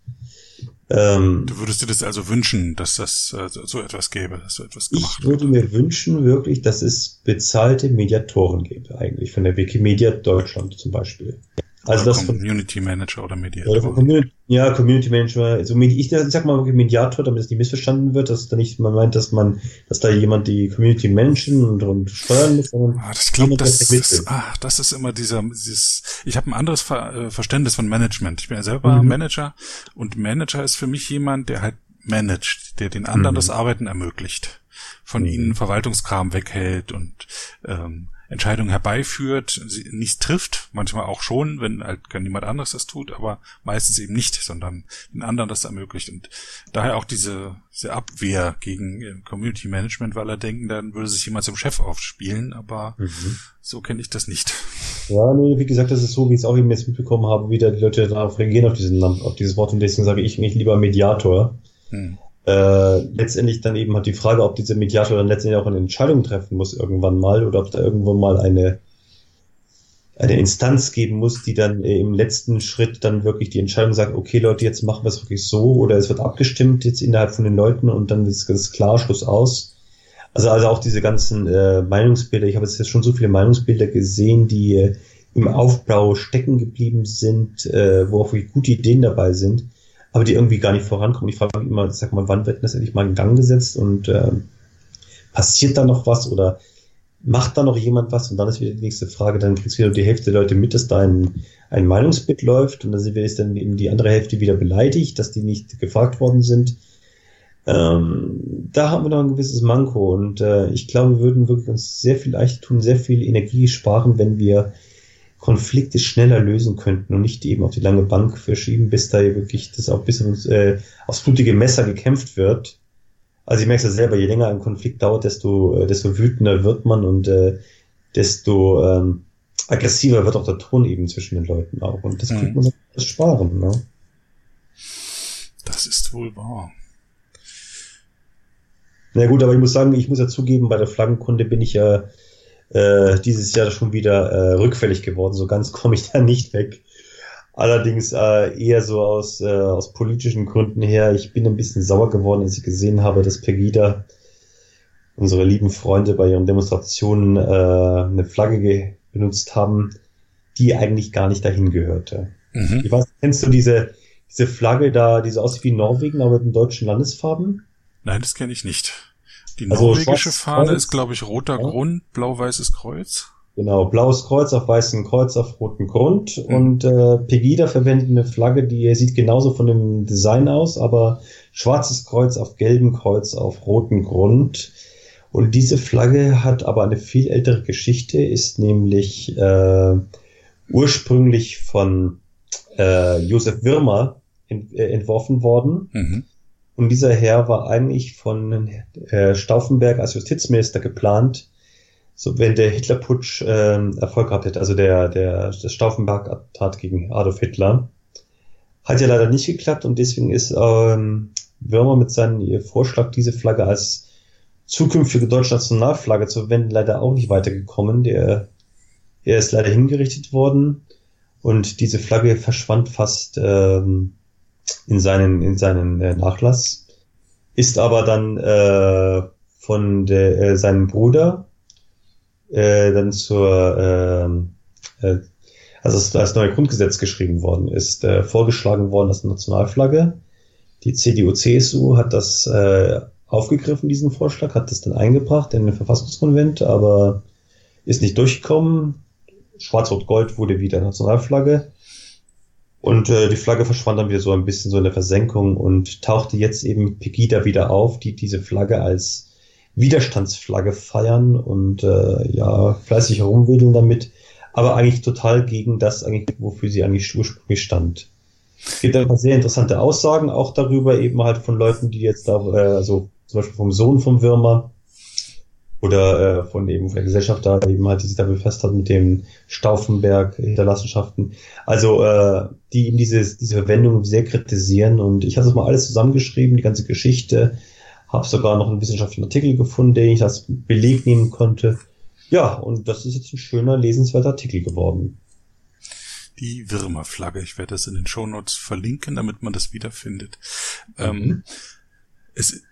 Speaker 1: Ähm, du würdest dir das also wünschen, dass das äh, so etwas gäbe, dass so etwas
Speaker 2: gemacht Ich würde mir wünschen wirklich, dass es bezahlte Mediatoren gäbe, eigentlich von der Wikimedia Deutschland zum Beispiel.
Speaker 1: Also das Community Manager oder Mediator. Oder
Speaker 2: Community, ja, Community Manager. Also ich, sag mal Mediator, damit es nicht missverstanden wird, dass da nicht man meint, dass man, dass da jemand die Community managen und, und steuern muss,
Speaker 1: ah, das glaube das, das, ah, das ist immer dieser, dieses. Ich habe ein anderes Ver, äh, Verständnis von Management. Ich bin ja selber mhm. Manager und Manager ist für mich jemand, der halt managt, der den anderen mhm. das Arbeiten ermöglicht, von mhm. ihnen Verwaltungskram weghält und ähm, Entscheidungen herbeiführt, sie nicht trifft, manchmal auch schon, wenn halt gar niemand anderes das tut, aber meistens eben nicht, sondern den anderen das ermöglicht. Und daher auch diese, diese Abwehr gegen äh, Community Management, weil er denken, dann würde sich jemand zum Chef aufspielen, aber mhm. so kenne ich das nicht.
Speaker 2: Ja, nee, wie gesagt, das ist so, wie ich es auch eben jetzt mitbekommen habe, wie da die Leute darauf reagieren, auf, diesen, auf dieses Wort und deswegen sage ich mich lieber Mediator. Hm äh, letztendlich dann eben hat die Frage, ob dieser Mediator dann letztendlich auch eine Entscheidung treffen muss irgendwann mal oder ob da irgendwo mal eine eine Instanz geben muss, die dann im letzten Schritt dann wirklich die Entscheidung sagt, okay Leute, jetzt machen wir es wirklich so oder es wird abgestimmt jetzt innerhalb von den Leuten und dann ist das klar, Schluss aus. Also also auch diese ganzen äh, Meinungsbilder, ich habe jetzt schon so viele Meinungsbilder gesehen, die äh, im Aufbau stecken geblieben sind, äh, wo auch wirklich gute Ideen dabei sind aber die irgendwie gar nicht vorankommen. Ich frage mich immer, sag mal, wann wird das endlich mal in Gang gesetzt und äh, passiert da noch was oder macht da noch jemand was? Und dann ist wieder die nächste Frage, dann kriegst du wieder die Hälfte der Leute mit, dass da ein, ein Meinungsbild läuft und dann sind jetzt dann eben die andere Hälfte wieder beleidigt, dass die nicht gefragt worden sind. Ähm, da haben wir noch ein gewisses Manko und äh, ich glaube, wir würden wirklich uns sehr viel leichter tun, sehr viel Energie sparen, wenn wir Konflikte schneller lösen könnten und nicht eben auf die lange Bank verschieben, bis da wirklich das auch bis äh, aufs blutige Messer gekämpft wird. Also ich merke es ja selber, je länger ein Konflikt dauert, desto, äh, desto wütender wird man und äh, desto ähm, aggressiver wird auch der Ton eben zwischen den Leuten auch. Und das mhm. könnte man das sparen, ne?
Speaker 1: Das ist wohl wahr.
Speaker 2: Na gut, aber ich muss sagen, ich muss ja zugeben, bei der Flaggenkunde bin ich ja äh, dieses Jahr schon wieder äh, rückfällig geworden. So ganz komme ich da nicht weg. Allerdings äh, eher so aus, äh, aus politischen Gründen her. Ich bin ein bisschen sauer geworden, als ich gesehen habe, dass Pegida, unsere lieben Freunde, bei ihren Demonstrationen äh, eine Flagge benutzt haben, die eigentlich gar nicht dahin gehörte. Mhm. Ich weiß, kennst du diese, diese Flagge da, die so aussieht wie Norwegen, aber mit den deutschen Landesfarben?
Speaker 1: Nein, das kenne ich nicht. Die also norwegische Fahne ist, glaube ich, roter ja. Grund, blau-weißes Kreuz.
Speaker 2: Genau, blaues Kreuz auf weißem Kreuz auf rotem Grund. Mhm. Und äh, Pegida verwendet eine Flagge, die sieht genauso von dem Design aus, aber schwarzes Kreuz auf gelbem Kreuz auf rotem Grund. Und diese Flagge hat aber eine viel ältere Geschichte, ist nämlich äh, ursprünglich von äh, Josef Wirmer ent, äh, entworfen worden. Mhm. Und dieser Herr war eigentlich von äh, Stauffenberg als Justizminister geplant, so wenn der Hitlerputsch äh, Erfolg gehabt hätte, also der, der, Stauffenberg-Attentat gegen Adolf Hitler. Hat ja leider nicht geklappt und deswegen ist ähm, Würmer mit seinem Vorschlag, diese Flagge als zukünftige deutsche Nationalflagge zu verwenden, leider auch nicht weitergekommen. Der, er ist leider hingerichtet worden und diese Flagge verschwand fast ähm, in seinen, in seinen äh, Nachlass, ist aber dann äh, von der, äh, seinem Bruder äh, dann zur, äh, äh, also als neue Grundgesetz geschrieben worden ist, äh, vorgeschlagen worden als Nationalflagge. Die CDU-CSU hat das äh, aufgegriffen, diesen Vorschlag, hat das dann eingebracht in den Verfassungskonvent, aber ist nicht durchgekommen. Schwarz-Rot-Gold wurde wieder Nationalflagge. Und äh, die Flagge verschwand dann wieder so ein bisschen so in der Versenkung und tauchte jetzt eben Pegida wieder auf, die diese Flagge als Widerstandsflagge feiern und äh, ja, fleißig herumwedeln damit, aber eigentlich total gegen das, eigentlich, wofür sie eigentlich ursprünglich stand. Es gibt ein paar sehr interessante Aussagen auch darüber, eben halt von Leuten, die jetzt da, äh, also zum Beispiel vom Sohn vom Würmer, oder äh, von eben von der Gesellschaft da eben halt, die sich da befasst hat mit dem Stauffenberg Hinterlassenschaften. Also äh, die eben diese, diese Verwendung sehr kritisieren und ich habe das mal alles zusammengeschrieben, die ganze Geschichte, habe sogar noch einen wissenschaftlichen Artikel gefunden, den ich als Beleg nehmen konnte. Ja, und das ist jetzt ein schöner, lesenswerter Artikel geworden.
Speaker 1: die Würmerflagge. Ich werde das in den Shownotes verlinken, damit man das wiederfindet. Ähm, mhm. Ähm, es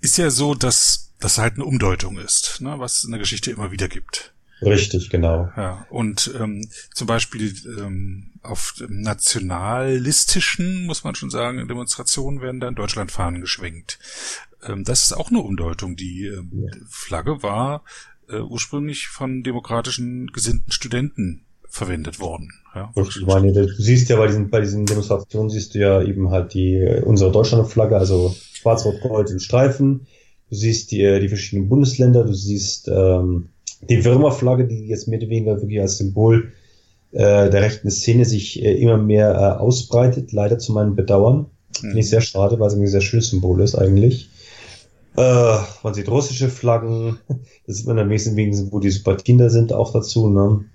Speaker 1: ist ja so, dass das halt eine Umdeutung ist, ne, was es in der Geschichte immer wieder gibt.
Speaker 2: Richtig, genau.
Speaker 1: Ja, und ähm, zum Beispiel ähm, auf nationalistischen, muss man schon sagen, Demonstrationen werden da in Deutschland Fahnen geschwenkt. Ähm, das ist auch eine Umdeutung. Die ähm, ja. Flagge war äh, ursprünglich von demokratischen gesinnten Studenten verwendet worden.
Speaker 2: Ja, ich meine, du siehst ja bei diesen, bei diesen Demonstrationen siehst du ja eben halt die unsere Deutschlandflagge, also schwarz-rot-gold in Streifen. Du siehst die, die verschiedenen Bundesländer, du siehst ähm, die Würmerflagge, die jetzt mehr oder weniger wirklich als Symbol äh, der rechten Szene sich äh, immer mehr äh, ausbreitet, leider zu meinem Bedauern. Mhm. Finde ich sehr schade, weil es ein sehr schönes Symbol ist eigentlich. Äh, man sieht russische Flaggen, das sieht man am wenigsten, wenigstens, wo die Superkinder sind, auch dazu. Ne?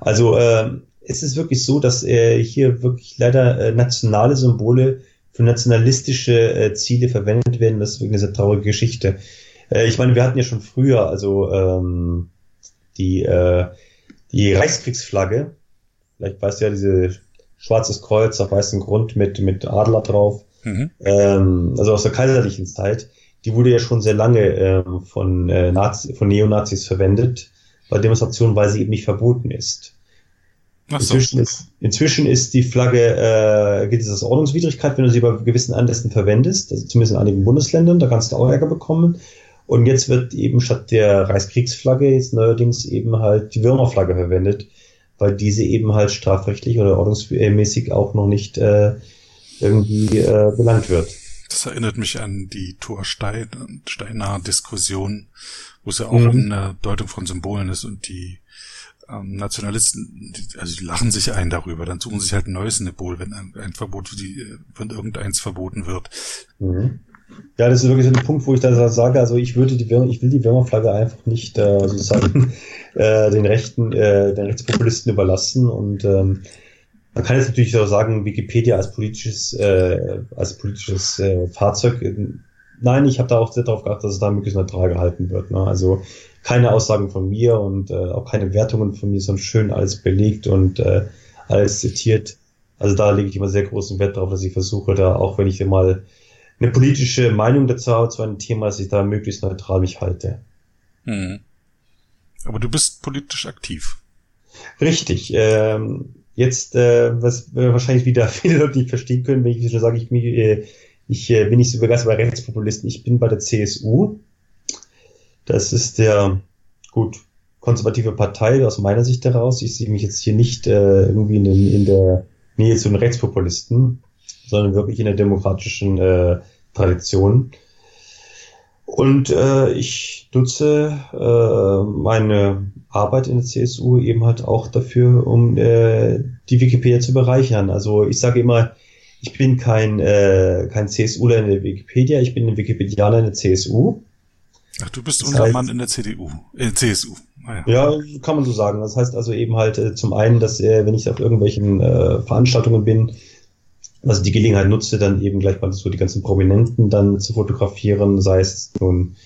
Speaker 2: Also äh, es ist wirklich so, dass äh, hier wirklich leider äh, nationale Symbole für nationalistische äh, Ziele verwendet werden. Das ist wirklich eine sehr traurige Geschichte. Äh, ich meine, wir hatten ja schon früher, also ähm, die, äh, die Reichskriegsflagge, vielleicht weißt du ja, diese schwarzes Kreuz auf weißem Grund mit, mit Adler drauf, mhm. ähm, also aus der kaiserlichen Zeit, die wurde ja schon sehr lange ähm, von, äh, Nazi, von Neonazis verwendet bei Demonstrationen, weil sie eben nicht verboten ist. So. Inzwischen, ist, inzwischen ist die Flagge, äh, gilt es als Ordnungswidrigkeit, wenn du sie bei gewissen Anlässen verwendest, also zumindest in einigen Bundesländern, da kannst du auch Ärger bekommen. Und jetzt wird eben statt der Reichskriegsflagge jetzt neuerdings eben halt die Würmerflagge verwendet, weil diese eben halt strafrechtlich oder ordnungsmäßig auch noch nicht äh, irgendwie äh, belangt wird.
Speaker 1: Das erinnert mich an die Thor-Steiner Diskussion, wo es ja auch mhm. um eine Deutung von Symbolen ist und die ähm, Nationalisten, die, also die lachen sich ein darüber, dann suchen sich halt ein neues Symbol, wenn ein, ein Verbot, die, wenn irgendeins verboten wird.
Speaker 2: Mhm. Ja, das ist wirklich so ein Punkt, wo ich da sage, also ich würde die ich will die Würmerflagge einfach nicht äh, sozusagen äh, den Rechten, äh, den Rechtspopulisten überlassen und ähm, man kann jetzt natürlich auch sagen, Wikipedia als politisches, äh, als politisches äh, Fahrzeug. Nein, ich habe da auch sehr darauf geachtet, dass es da möglichst neutral gehalten wird. Ne? Also keine Aussagen von mir und äh, auch keine Wertungen von mir, sondern schön alles belegt und äh, alles zitiert. Also da lege ich immer sehr großen Wert darauf, dass ich versuche, da auch wenn ich mal eine politische Meinung dazu habe zu einem Thema, dass ich da möglichst neutral mich halte.
Speaker 1: Hm. Aber du bist politisch aktiv.
Speaker 2: Richtig. Ähm, jetzt, äh, was wir wahrscheinlich wieder viele Leute nicht verstehen können, wenn ich schon sage, ich, äh, ich äh, bin nicht so begeistert bei Rechtspopulisten. Ich bin bei der CSU. Das ist der, gut, konservative Partei aus meiner Sicht heraus. Ich sehe mich jetzt hier nicht äh, irgendwie in, in der Nähe zu den Rechtspopulisten sondern wirklich in der demokratischen äh, Tradition. Und äh, ich nutze äh, meine Arbeit in der CSU eben halt auch dafür, um äh, die Wikipedia zu bereichern. Also ich sage immer, ich bin kein, äh, kein CSUler in der Wikipedia, ich bin ein Wikipedianer in der CSU.
Speaker 1: Ach, du bist das unser heißt, Mann in der CDU, äh, CSU.
Speaker 2: Ah, ja. ja. kann man so sagen. Das heißt also eben halt äh, zum einen, dass äh, wenn ich auf irgendwelchen äh, Veranstaltungen bin, also die Gelegenheit nutze, dann eben gleich mal so die ganzen Prominenten dann zu fotografieren, sei es nun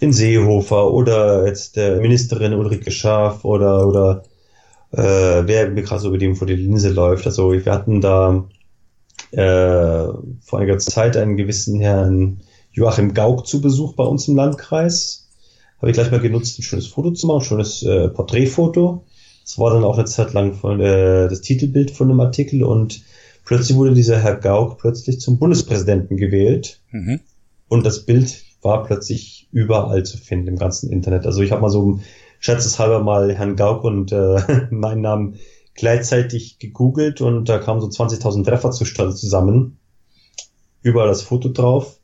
Speaker 2: den Seehofer oder jetzt der Ministerin Ulrike Schaaf oder oder äh, wer mir gerade so über dem vor die Linse läuft. Also wir hatten da äh, vor einiger Zeit einen gewissen Herrn Joachim Gauck zu Besuch bei uns im Landkreis. Habe ich gleich mal genutzt, ein schönes Foto zu machen, ein schönes äh, Porträtfoto. Das war dann auch eine Zeit lang von, äh, das Titelbild von dem Artikel und Plötzlich wurde dieser Herr Gauck plötzlich zum Bundespräsidenten gewählt mhm. und das Bild war plötzlich überall zu finden im ganzen Internet. Also ich habe mal so scherzeshalber mal Herrn Gauck und äh, meinen Namen gleichzeitig gegoogelt und da kamen so 20.000 Treffer zustande zusammen. Überall das Foto drauf.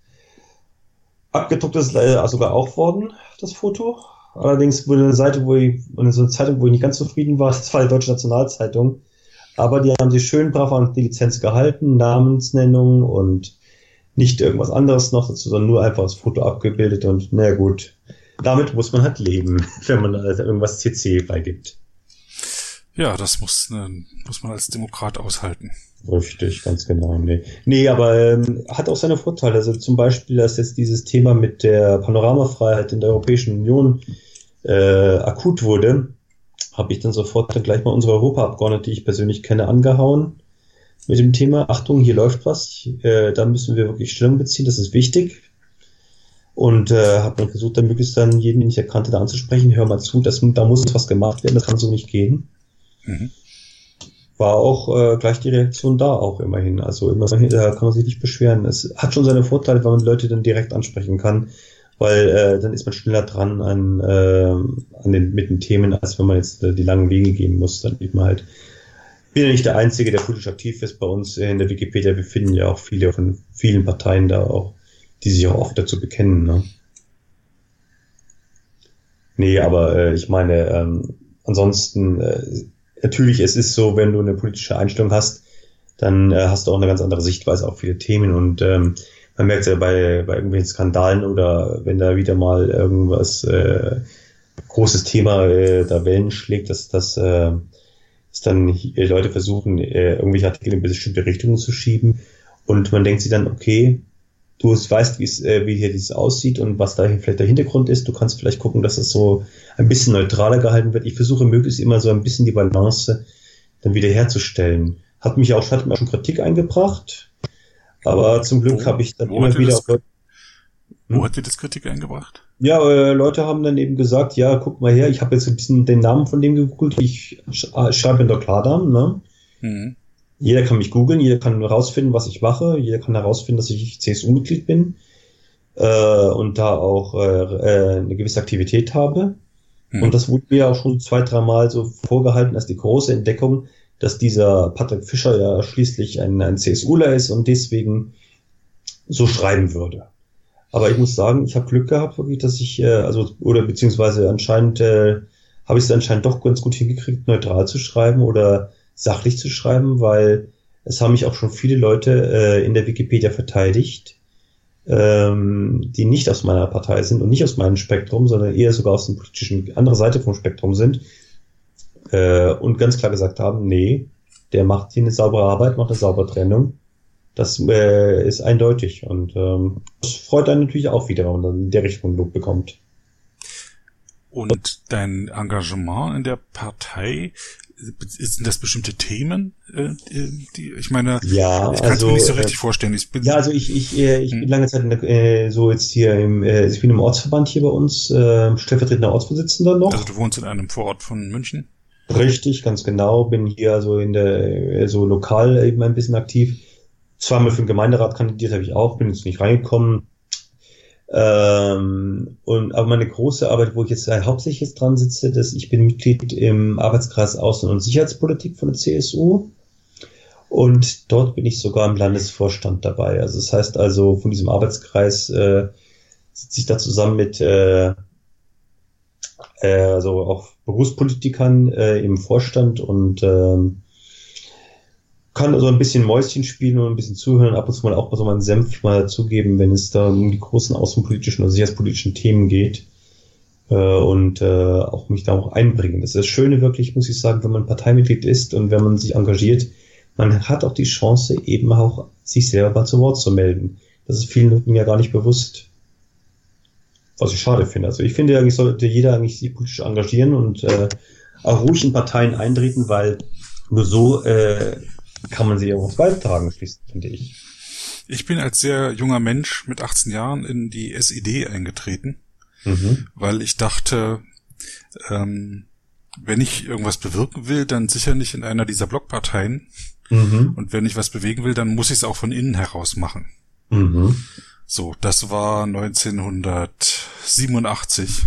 Speaker 2: Abgedruckt ist äh, sogar auch worden, das Foto. Allerdings wurde eine Seite, wo ich, und so eine Zeitung, wo ich nicht ganz zufrieden war, das war die Deutsche Nationalzeitung, aber die haben sich schön brav an die Lizenz gehalten, Namensnennung und nicht irgendwas anderes noch dazu, sondern nur einfach das Foto abgebildet und naja gut, damit muss man halt leben, wenn man also irgendwas CC beigibt.
Speaker 1: Ja, das muss, äh, muss man als Demokrat aushalten.
Speaker 2: Richtig, ganz genau. Nee, nee aber ähm, hat auch seine Vorteile. Also zum Beispiel, dass jetzt dieses Thema mit der Panoramafreiheit in der Europäischen Union äh, akut wurde, habe ich dann sofort dann gleich mal unsere Europaabgeordnete, die ich persönlich kenne, angehauen mit dem Thema, Achtung, hier läuft was, äh, da müssen wir wirklich Stellung beziehen, das ist wichtig. Und äh, habe dann versucht, dann möglichst dann jeden, den ich erkannte, da anzusprechen, hör mal zu, das, da muss was gemacht werden, das kann so nicht gehen. Mhm. War auch äh, gleich die Reaktion da auch immerhin. Also immerhin, da kann man sich nicht beschweren. Es hat schon seine Vorteile, weil man Leute dann direkt ansprechen kann, weil äh, dann ist man schneller dran an, äh, an den, mit den Themen, als wenn man jetzt äh, die langen Wege gehen muss. Dann man halt, bin ja nicht der Einzige, der politisch aktiv ist. Bei uns in der Wikipedia befinden ja auch viele von vielen Parteien da auch, die sich auch oft dazu bekennen. Ne? Nee, aber äh, ich meine, ähm, ansonsten, äh, natürlich, es ist so, wenn du eine politische Einstellung hast, dann äh, hast du auch eine ganz andere Sichtweise auf viele Themen und ähm, man merkt ja bei, bei irgendwelchen Skandalen oder wenn da wieder mal irgendwas äh, großes Thema äh, da Wellen schlägt, dass das äh, dass dann äh, Leute versuchen, äh, irgendwelche Artikel in bestimmte Richtungen zu schieben. Und man denkt sich dann, okay, du weißt, wie es, äh, wie hier dieses aussieht und was da vielleicht der Hintergrund ist. Du kannst vielleicht gucken, dass es so ein bisschen neutraler gehalten wird. Ich versuche möglichst immer so ein bisschen die Balance dann wieder herzustellen. Hat mich auch, hat mir auch schon Kritik eingebracht. Aber zum Glück habe ich dann immer wieder.
Speaker 1: Das, wo hat dir das Kritik eingebracht?
Speaker 2: Ja, äh, Leute haben dann eben gesagt, ja, guck mal her, ich habe jetzt ein bisschen den Namen von dem gegoogelt, ich sch äh, schreibe in der Klardarm, ne? Mhm. Jeder kann mich googeln, jeder kann herausfinden, was ich mache, jeder kann herausfinden, dass ich CSU-Mitglied bin äh, und da auch äh, äh, eine gewisse Aktivität habe. Mhm. Und das wurde mir auch schon zwei, dreimal so vorgehalten als die große Entdeckung, dass dieser Patrick Fischer ja schließlich ein, ein CSUler ist und deswegen so schreiben würde. Aber ich muss sagen, ich habe Glück gehabt, wirklich, dass ich, äh, also, oder beziehungsweise anscheinend äh, habe ich es anscheinend doch ganz gut hingekriegt, neutral zu schreiben oder sachlich zu schreiben, weil es haben mich auch schon viele Leute äh, in der Wikipedia verteidigt, ähm, die nicht aus meiner Partei sind und nicht aus meinem Spektrum, sondern eher sogar aus dem politischen, andere Seite vom Spektrum sind äh, und ganz klar gesagt haben, nee, der macht hier eine saubere Arbeit, macht eine saubere Trennung das äh, ist eindeutig und ähm, das freut einen natürlich auch wieder, wenn man dann in der Richtung Lob bekommt.
Speaker 1: Und dein Engagement in der Partei, sind das bestimmte Themen, äh, die, ich meine,
Speaker 2: ja,
Speaker 1: ich kann
Speaker 2: also,
Speaker 1: es mir nicht so richtig äh, vorstellen. Ich bin,
Speaker 2: ja, also ich, ich, äh, ich hm. bin lange Zeit in der, äh, so jetzt hier im, äh, ich bin im Ortsverband hier bei uns, äh, stellvertretender Ortsvorsitzender noch.
Speaker 1: Also du wohnst in einem Vorort von München?
Speaker 2: Richtig, ganz genau. Bin hier also in der, so lokal eben ein bisschen aktiv zweimal für den Gemeinderat kandidiert habe ich auch, bin jetzt nicht reingekommen. Ähm, aber meine große Arbeit, wo ich jetzt äh, hauptsächlich jetzt dran sitze, dass ich bin Mitglied im Arbeitskreis Außen- und Sicherheitspolitik von der CSU. Und dort bin ich sogar im Landesvorstand dabei. Also das heißt also, von diesem Arbeitskreis äh, sitze ich da zusammen mit äh, äh, also auch Berufspolitikern äh, im Vorstand und ähm, kann also ein bisschen Mäuschen spielen und ein bisschen zuhören, ab und zu mal auch so meinen Senf mal dazugeben, wenn es da um die großen außenpolitischen oder sicherheitspolitischen Themen geht. Äh, und äh, auch mich da auch einbringen. Das ist das Schöne wirklich, muss ich sagen, wenn man Parteimitglied ist und wenn man sich engagiert, man hat auch die Chance, eben auch sich selber mal zu Wort zu melden. Das ist vielen Leuten ja gar nicht bewusst. Was ich schade finde. Also ich finde eigentlich sollte jeder eigentlich sich politisch engagieren und äh, auch ruhig in Parteien eintreten, weil nur so äh, kann man sie auch aufs beitragen schließen, finde ich.
Speaker 1: Ich bin als sehr junger Mensch mit 18 Jahren in die SED eingetreten, mhm. weil ich dachte, ähm, wenn ich irgendwas bewirken will, dann sicher nicht in einer dieser Blockparteien. Mhm. Und wenn ich was bewegen will, dann muss ich es auch von innen heraus machen. Mhm. So, das war 1987.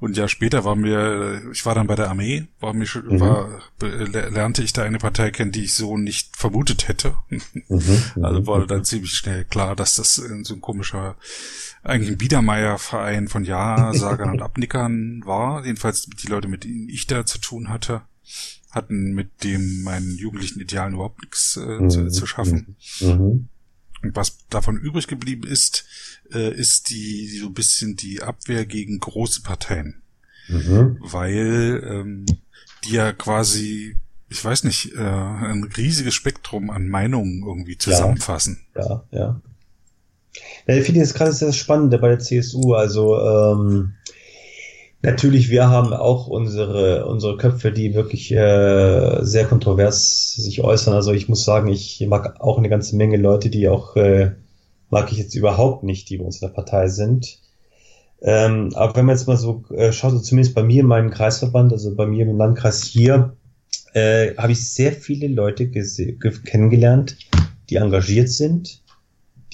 Speaker 1: Mhm. Und ja, später war mir, ich war dann bei der Armee, war mir schon, mhm. war, lernte ich da eine Partei kennen, die ich so nicht vermutet hätte. Mhm. Also war dann ziemlich schnell klar, dass das so ein komischer, eigentlich ein Biedermeier-Verein von Ja-Sagern und Abnickern war. Jedenfalls die Leute, mit denen ich da zu tun hatte, hatten mit dem meinen jugendlichen Idealen überhaupt nichts äh, mhm. zu, zu, schaffen. Mhm. Und was davon übrig geblieben ist, äh, ist die so ein bisschen die Abwehr gegen große Parteien. Mhm. Weil ähm, die ja quasi, ich weiß nicht, äh, ein riesiges Spektrum an Meinungen irgendwie zusammenfassen.
Speaker 2: Ja, ja. ja. ja ich finde das gerade sehr spannend bei der CSU. Also ähm, Natürlich, wir haben auch unsere, unsere Köpfe, die wirklich äh, sehr kontrovers sich äußern. Also ich muss sagen, ich mag auch eine ganze Menge Leute, die auch äh, mag ich jetzt überhaupt nicht, die bei uns in der Partei sind. Ähm, aber wenn man jetzt mal so äh, schaut, so zumindest bei mir in meinem Kreisverband, also bei mir im Landkreis hier, äh, habe ich sehr viele Leute kennengelernt, die engagiert sind,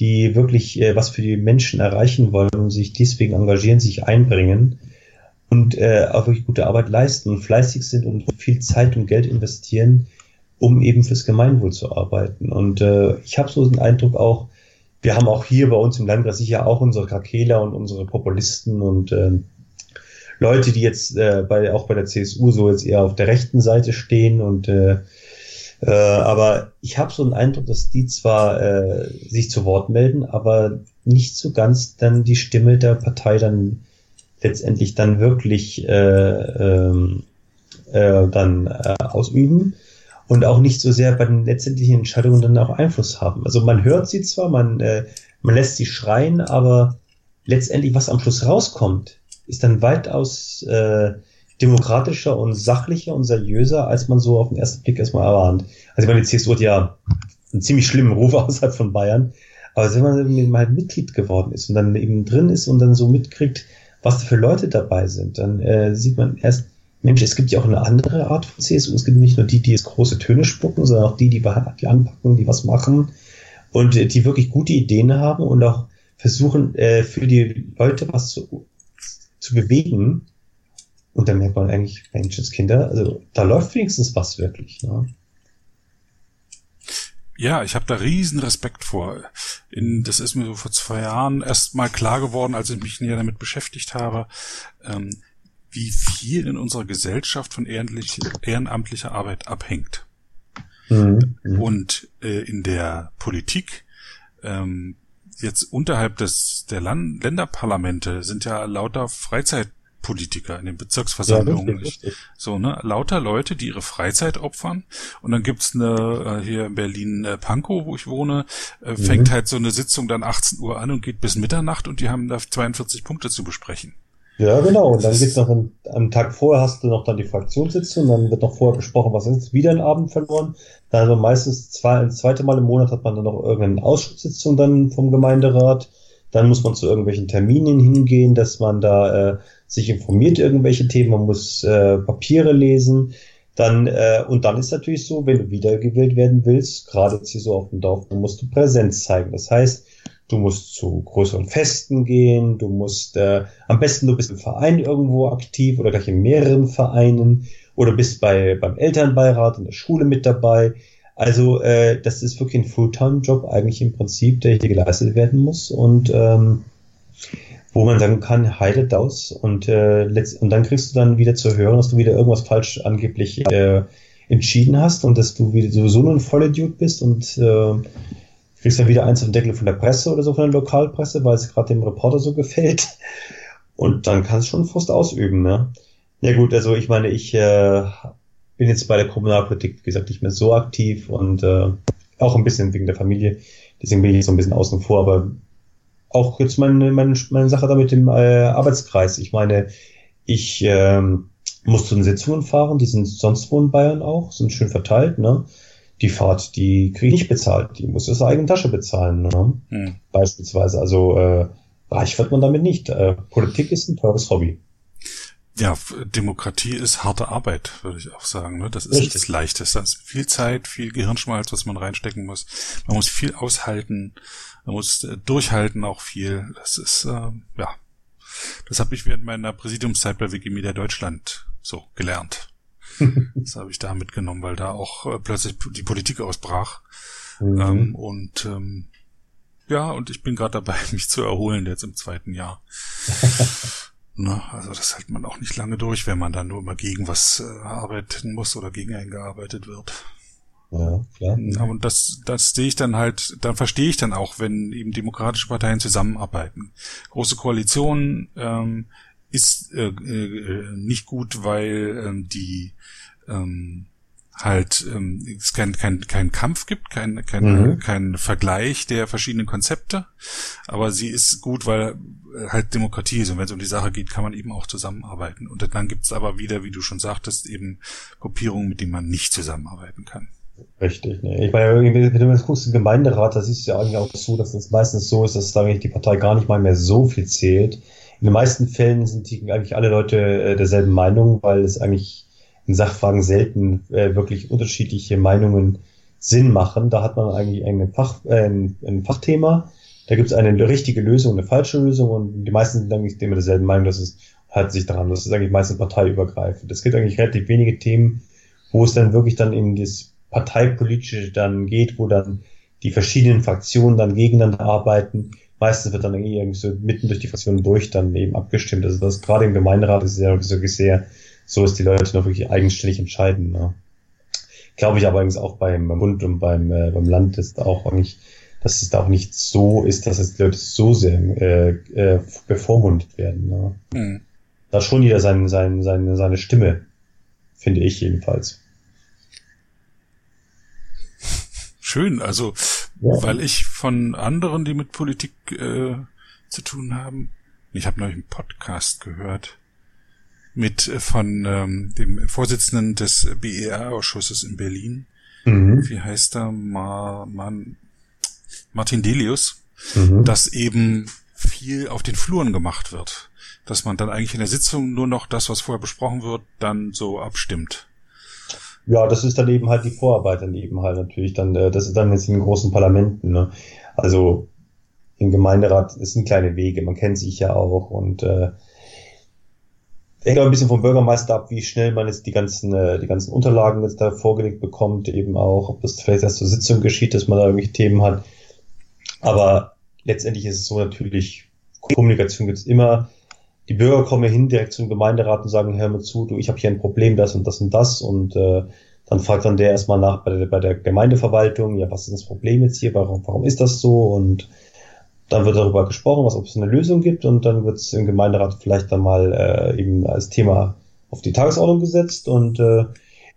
Speaker 2: die wirklich äh, was für die Menschen erreichen wollen und sich deswegen engagieren, sich einbringen und äh, auch wirklich gute Arbeit leisten und fleißig sind und viel Zeit und Geld investieren, um eben fürs Gemeinwohl zu arbeiten. Und äh, ich habe so den Eindruck auch, wir haben auch hier bei uns im Landkreis sicher auch unsere Krakeler und unsere Populisten und äh, Leute, die jetzt äh, bei, auch bei der CSU so jetzt eher auf der rechten Seite stehen und äh, äh, aber ich habe so einen Eindruck, dass die zwar äh, sich zu Wort melden, aber nicht so ganz dann die Stimme der Partei dann letztendlich dann wirklich äh, ähm, äh, dann äh, ausüben und auch nicht so sehr bei den letztendlichen Entscheidungen dann auch Einfluss haben. Also man hört sie zwar, man, äh, man lässt sie schreien, aber letztendlich, was am Schluss rauskommt, ist dann weitaus äh, demokratischer und sachlicher und seriöser, als man so auf den ersten Blick erstmal erwartet. Also ich meine, die CSU hat ja einen ziemlich schlimmen Ruf außerhalb von Bayern, aber wenn man halt Mitglied geworden ist und dann eben drin ist und dann so mitkriegt, was für Leute dabei sind, dann äh, sieht man erst, Mensch, es gibt ja auch eine andere Art von CSU. Es gibt nicht nur die, die jetzt große Töne spucken, sondern auch die, die, die anpacken, die was machen und äh, die wirklich gute Ideen haben und auch versuchen, äh, für die Leute was zu, zu bewegen. Und dann merkt man eigentlich, Mensch, Kinder, also da läuft wenigstens was wirklich. Ne?
Speaker 1: Ja, ich habe da riesen Respekt vor. In, das ist mir so vor zwei Jahren erst mal klar geworden, als ich mich näher damit beschäftigt habe, ähm, wie viel in unserer Gesellschaft von ehrenamtlicher Arbeit abhängt. Mhm. Und äh, in der Politik ähm, jetzt unterhalb des der Land Länderparlamente sind ja lauter Freizeit Politiker in den Bezirksversammlungen. Ja, richtig, richtig. So, ne? Lauter Leute, die ihre Freizeit opfern. Und dann gibt's eine, äh, hier in Berlin äh, Pankow, wo ich wohne, äh, mhm. fängt halt so eine Sitzung dann 18 Uhr an und geht bis Mitternacht und die haben da 42 Punkte zu besprechen.
Speaker 2: Ja, genau. Und dann geht's noch am, am Tag vorher hast du noch dann die Fraktionssitzung, dann wird noch vorher besprochen, was ist wieder ein Abend verloren. Dann also meistens zwei, ein zweites Mal im Monat hat man dann noch irgendeine Ausschusssitzung dann vom Gemeinderat. Dann muss man zu irgendwelchen Terminen hingehen, dass man da äh, sich informiert irgendwelche Themen, man muss äh, Papiere lesen. Dann, äh, und dann ist natürlich so, wenn du wiedergewählt werden willst, gerade jetzt hier so auf dem Dorf, dann musst du Präsenz zeigen. Das heißt, du musst zu größeren Festen gehen, du musst, äh, am besten du bist im Verein irgendwo aktiv oder gleich in mehreren Vereinen oder bist bei, beim Elternbeirat in der Schule mit dabei. Also äh, das ist wirklich ein Fulltime-Job eigentlich im Prinzip, der hier geleistet werden muss und ähm, wo man sagen kann, heilet aus und, äh, letzt und dann kriegst du dann wieder zu hören, dass du wieder irgendwas falsch angeblich äh, entschieden hast und dass du wieder sowieso nur ein Vollidiot bist und äh, kriegst dann wieder eins auf den Deckel von der Presse oder so, von der Lokalpresse, weil es gerade dem Reporter so gefällt. Und dann kannst du schon Frust ausüben, ne? Ja gut, also ich meine, ich äh, bin jetzt bei der Kommunalpolitik, wie gesagt, nicht mehr so aktiv und äh, auch ein bisschen wegen der Familie. Deswegen bin ich so ein bisschen außen vor, aber auch jetzt meine, meine, meine Sache da mit dem äh, Arbeitskreis. Ich meine, ich ähm, muss zu den Sitzungen fahren, die sind sonst wo in Bayern auch, sind schön verteilt, ne? Die Fahrt, die kriege ich nicht bezahlt, die muss aus der eigenen Tasche bezahlen, ne? Hm. Beispielsweise. Also äh, reich wird man damit nicht. Äh, Politik ist ein teures Hobby.
Speaker 1: Ja, Demokratie ist harte Arbeit, würde ich auch sagen. Ne? Das ist Richtig. nichts Leichtes. Das ist viel Zeit, viel Gehirnschmalz, was man reinstecken muss. Man muss viel aushalten. Man muss äh, durchhalten auch viel. Das ist, äh, ja, das habe ich während meiner Präsidiumszeit bei Wikimedia Deutschland so gelernt. das habe ich da mitgenommen, weil da auch äh, plötzlich die Politik ausbrach. Mhm. Ähm, und ähm, ja, und ich bin gerade dabei, mich zu erholen jetzt im zweiten Jahr. Na, also das hält man auch nicht lange durch, wenn man dann nur immer gegen was äh, arbeiten muss oder gegen einen gearbeitet wird. Ja, klar. Ja, und das, das sehe ich dann halt, dann verstehe ich dann auch, wenn eben demokratische Parteien zusammenarbeiten. Große Koalitionen ähm, ist äh, äh, nicht gut, weil ähm, die ähm, halt ähm, es kein, kein, kein Kampf gibt, kein, kein, mhm. kein Vergleich der verschiedenen Konzepte, aber sie ist gut, weil äh, halt Demokratie ist und wenn es um die Sache geht, kann man eben auch zusammenarbeiten. Und dann gibt es aber wieder, wie du schon sagtest, eben Gruppierungen, mit denen man nicht zusammenarbeiten kann.
Speaker 2: Richtig, ne. Ich meine, wenn du jetzt guckst, im Gemeinderat, da siehst du ja eigentlich auch so, dass es meistens so ist, dass eigentlich die Partei gar nicht mal mehr so viel zählt. In den meisten Fällen sind die eigentlich alle Leute äh, derselben Meinung, weil es eigentlich in Sachfragen selten äh, wirklich unterschiedliche Meinungen Sinn machen. Da hat man eigentlich ein, Fach, äh, ein, ein Fachthema. Da gibt es eine richtige Lösung, eine falsche Lösung und die meisten sind eigentlich immer derselben Meinung, dass es halten sich daran. Das ist eigentlich meistens parteiübergreifend. Es gibt eigentlich relativ wenige Themen, wo es dann wirklich dann in das parteipolitische dann geht, wo dann die verschiedenen Fraktionen dann gegeneinander arbeiten. Meistens wird dann irgendwie so mitten durch die Fraktionen durch dann eben abgestimmt. Also das gerade im Gemeinderat ist ja wirklich sehr so, dass die Leute noch wirklich eigenständig entscheiden. Ne? Glaube ich aber übrigens auch beim, beim Bund und beim, äh, beim Land ist auch eigentlich, dass es da auch nicht so ist, dass es die Leute so sehr äh, äh, bevormundet werden. Ne? Mhm. Da hat schon jeder sein, sein, seine, seine Stimme, finde ich jedenfalls.
Speaker 1: Schön, also ja. weil ich von anderen, die mit Politik äh, zu tun haben, ich habe neulich einen Podcast gehört, mit äh, von ähm, dem Vorsitzenden des BER-Ausschusses in Berlin. Mhm. Wie heißt er? Ma, Man, Martin Delius, mhm. dass eben viel auf den Fluren gemacht wird. Dass man dann eigentlich in der Sitzung nur noch das, was vorher besprochen wird, dann so abstimmt.
Speaker 2: Ja, das ist dann eben halt die Vorarbeit dann eben halt natürlich dann, äh, das ist dann jetzt in den großen Parlamenten, ne? Also im Gemeinderat, es sind kleine Wege, man kennt sich ja auch und äh, hängt auch ein bisschen vom Bürgermeister ab, wie schnell man jetzt die ganzen, äh, die ganzen Unterlagen jetzt da vorgelegt bekommt, eben auch, ob das vielleicht erst zur Sitzung geschieht, dass man da irgendwelche Themen hat. Aber letztendlich ist es so natürlich, Kommunikation gibt es immer. Die Bürger kommen hin direkt zum Gemeinderat und sagen, hör mir zu, du, ich habe hier ein Problem, das und das und das. Und äh, dann fragt dann der erstmal nach bei der, bei der Gemeindeverwaltung, ja, was ist das Problem jetzt hier, warum, warum ist das so? Und dann wird darüber gesprochen, was, ob es eine Lösung gibt und dann wird es im Gemeinderat vielleicht dann mal äh, eben als Thema auf die Tagesordnung gesetzt und äh,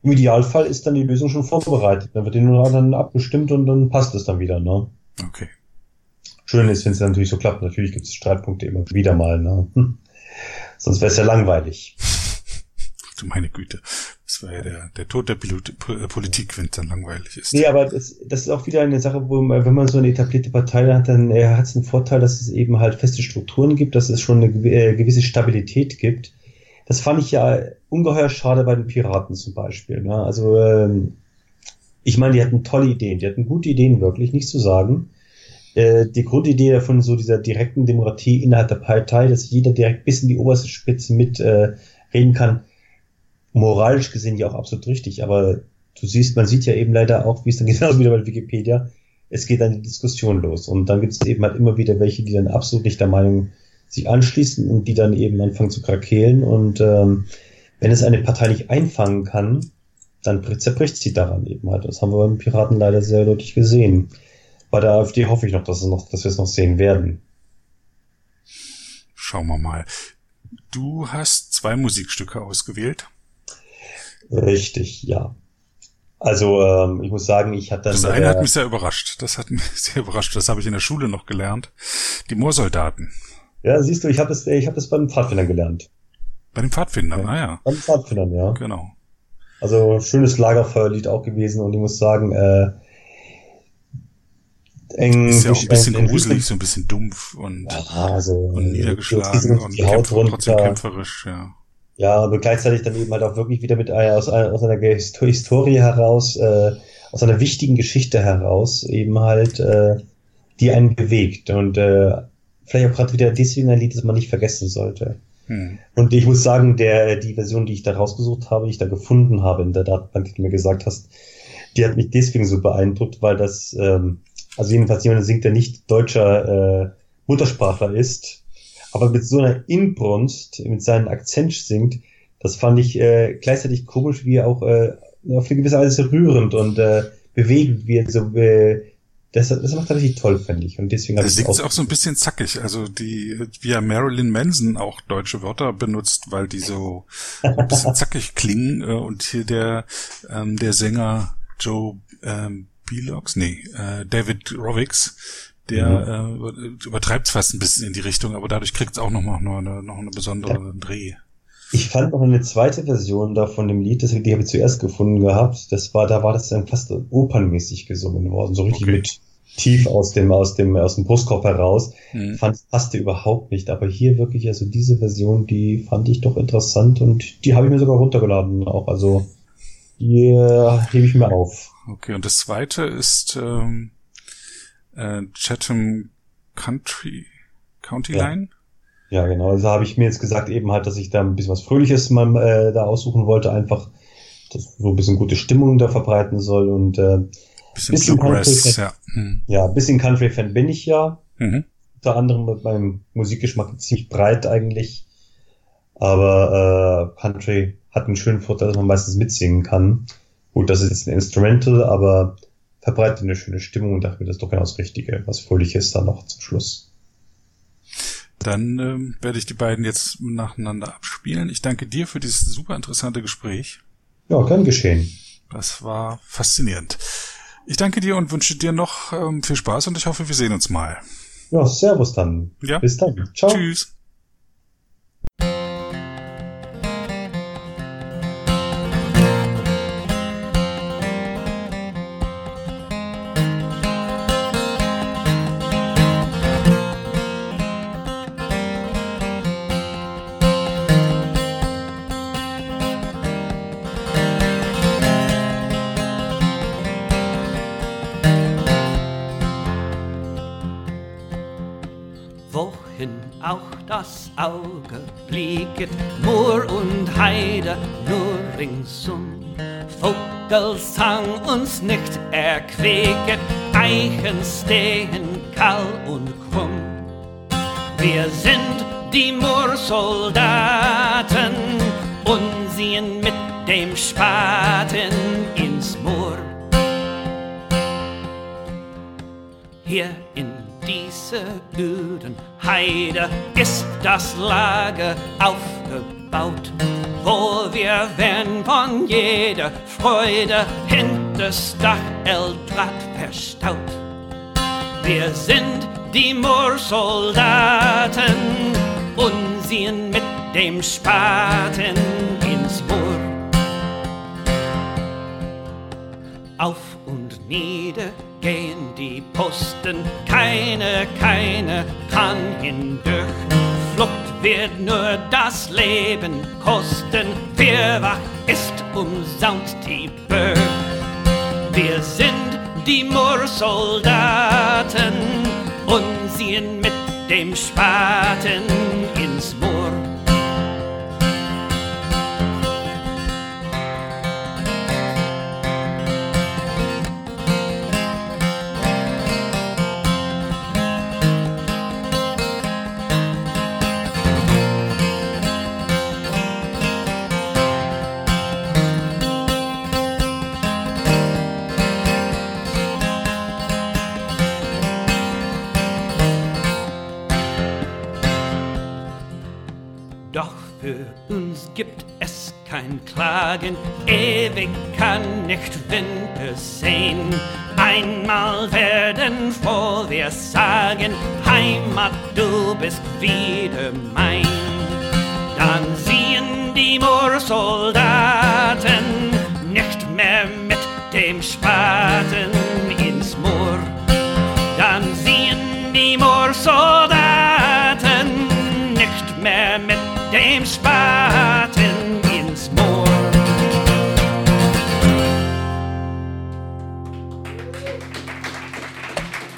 Speaker 2: im Idealfall ist dann die Lösung schon vorbereitet. Dann wird die nur dann abgestimmt und dann passt es dann wieder, ne?
Speaker 1: Okay.
Speaker 2: Schön ist, wenn es natürlich so klappt. Natürlich gibt es Streitpunkte immer wieder mal, ne? Sonst wäre es ja langweilig.
Speaker 1: Du meine Güte. Das war ja der, der Tod der äh, Politik, wenn es dann langweilig ist.
Speaker 2: Nee, aber das, das ist auch wieder eine Sache, wo man, wenn man so eine etablierte Partei hat, dann äh, hat es einen Vorteil, dass es eben halt feste Strukturen gibt, dass es schon eine äh, gewisse Stabilität gibt. Das fand ich ja ungeheuer schade bei den Piraten zum Beispiel. Ne? Also ähm, ich meine, die hatten tolle Ideen, die hatten gute Ideen wirklich, nicht zu sagen. Äh, die Grundidee davon so dieser direkten Demokratie innerhalb der Partei, dass jeder direkt bis in die oberste Spitze mit äh, kann, moralisch gesehen ja auch absolut richtig, aber du siehst, man sieht ja eben leider auch, wie es dann genau wieder bei Wikipedia, es geht dann die Diskussion los. Und dann gibt es eben halt immer wieder welche, die dann absolut nicht der Meinung sich anschließen und die dann eben anfangen zu krakeelen. Und ähm, wenn es eine Partei nicht einfangen kann, dann zerbricht sie daran eben halt. Das haben wir beim Piraten leider sehr deutlich gesehen. Bei der AfD hoffe ich noch, dass, es noch, dass wir es noch sehen werden.
Speaker 1: Schauen wir mal. Du hast zwei Musikstücke ausgewählt.
Speaker 2: Richtig, ja. Also ähm, ich muss sagen, ich hatte dann.
Speaker 1: Das eine hat mich sehr überrascht. Das hat mich sehr überrascht. Das habe ich in der Schule noch gelernt. Die Moorsoldaten.
Speaker 2: Ja, siehst du, ich habe das, ich habe das bei den Pfadfindern gelernt.
Speaker 1: Bei den Pfadfindern, ja.
Speaker 2: Bei den Pfadfindern, ja.
Speaker 1: Genau.
Speaker 2: Also schönes Lagerfeuerlied auch gewesen und ich muss sagen, äh,
Speaker 1: eng, ist ja auch ein bisschen eng, gruselig, so ein bisschen dumpf und,
Speaker 2: ja, also,
Speaker 1: und niedergeschlagen und kämpf, trotzdem kämpferisch, ja.
Speaker 2: Ja, aber gleichzeitig dann eben halt auch wirklich wieder mit einer, aus, aus einer Historie heraus, äh, aus einer wichtigen Geschichte heraus, eben halt, äh, die einen bewegt. Und äh, vielleicht auch gerade wieder deswegen ein Lied, das man nicht vergessen sollte. Hm. Und ich muss sagen, der, die Version, die ich da rausgesucht habe, die ich da gefunden habe in der Datenbank, die du mir gesagt hast, die hat mich deswegen so beeindruckt, weil das, ähm, also jedenfalls jemand singt, der nicht deutscher äh, Muttersprachler ist, aber mit so einer Inbrunst, mit seinem Akzent singt, das fand ich äh, gleichzeitig komisch, wie auch äh, auf eine gewisse Weise rührend und äh, bewegend, wie er so äh, das, das macht er richtig toll, finde ich. Und deswegen
Speaker 1: das singt auch so ein bisschen zackig. Also die, wie ja Marilyn Manson auch deutsche Wörter benutzt, weil die so ein bisschen zackig klingen. Äh, und hier der, ähm, der Sänger Joe ähm, Belox, nee, äh, David Rovix, der mhm. äh, übertreibt fast ein bisschen in die Richtung, aber dadurch kriegt es auch noch mal noch eine, noch eine besondere ja. Dreh.
Speaker 2: Ich fand noch eine zweite Version da von dem Lied, das, die habe ich zuerst gefunden gehabt. Das war, da war das dann fast opernmäßig gesungen worden, so richtig okay. mit tief aus dem, aus dem, aus dem Brustkorb heraus. Mhm. Fand, passte überhaupt nicht. Aber hier wirklich, also diese Version, die fand ich doch interessant und die habe ich mir sogar runtergeladen auch. Also, die äh, hebe ich mir auf.
Speaker 1: Okay, und das zweite ist ähm, äh, Chatham Country, County
Speaker 2: ja.
Speaker 1: Line.
Speaker 2: Ja, genau. Also habe ich mir jetzt gesagt eben halt, dass ich da ein bisschen was Fröhliches mal äh, da aussuchen wollte, einfach das so ein bisschen gute Stimmung da verbreiten soll und äh,
Speaker 1: bisschen, bisschen Country ja.
Speaker 2: Hm. Ja, bisschen Country-Fan bin ich ja. Mhm. Unter anderem mit meinem Musikgeschmack ziemlich breit eigentlich. Aber äh, Country hat einen schönen Vorteil, dass man meistens mitsingen kann. Gut, das ist jetzt ein Instrumental, aber verbreitet eine schöne Stimmung und dachte mir, das ist doch genau das Richtige, was Fröhliches dann noch zum Schluss.
Speaker 1: Dann ähm, werde ich die beiden jetzt nacheinander abspielen. Ich danke dir für dieses super interessante Gespräch.
Speaker 2: Ja, kann geschehen.
Speaker 1: Das war faszinierend. Ich danke dir und wünsche dir noch ähm, viel Spaß und ich hoffe, wir sehen uns mal.
Speaker 2: Ja, servus dann.
Speaker 1: Ja.
Speaker 2: Bis dann. Ciao.
Speaker 1: Tschüss.
Speaker 3: Blicket Moor und Heide nur ringsum. Vogelsang uns nicht erquäket, Eichen stehen kahl und krumm. Wir sind die Moorsoldaten und ziehen mit dem Spaten ins Moor. Hier in diese öden Heide ist das Lager aufgebaut, wo wir werden von jeder Freude hinters Dach Eldrad verstaut. Wir sind die Moorsoldaten und ziehen mit dem Spaten ins Moor. Auf und nieder gehen die Posten, keine, keine kann hindurch. Flucht wird nur das Leben kosten, wer wach ist umsonst die Burg. Wir sind die Moorsoldaten und ziehen mit dem Spaten ins Moor. Kein Klagen, ewig kann nicht Winter sehen. Einmal werden vor wir sagen, Heimat, du bist wieder mein. Dann ziehen die Moorsoldaten nicht mehr mit dem Spaten ins Moor. Dann ziehen die Moorsoldaten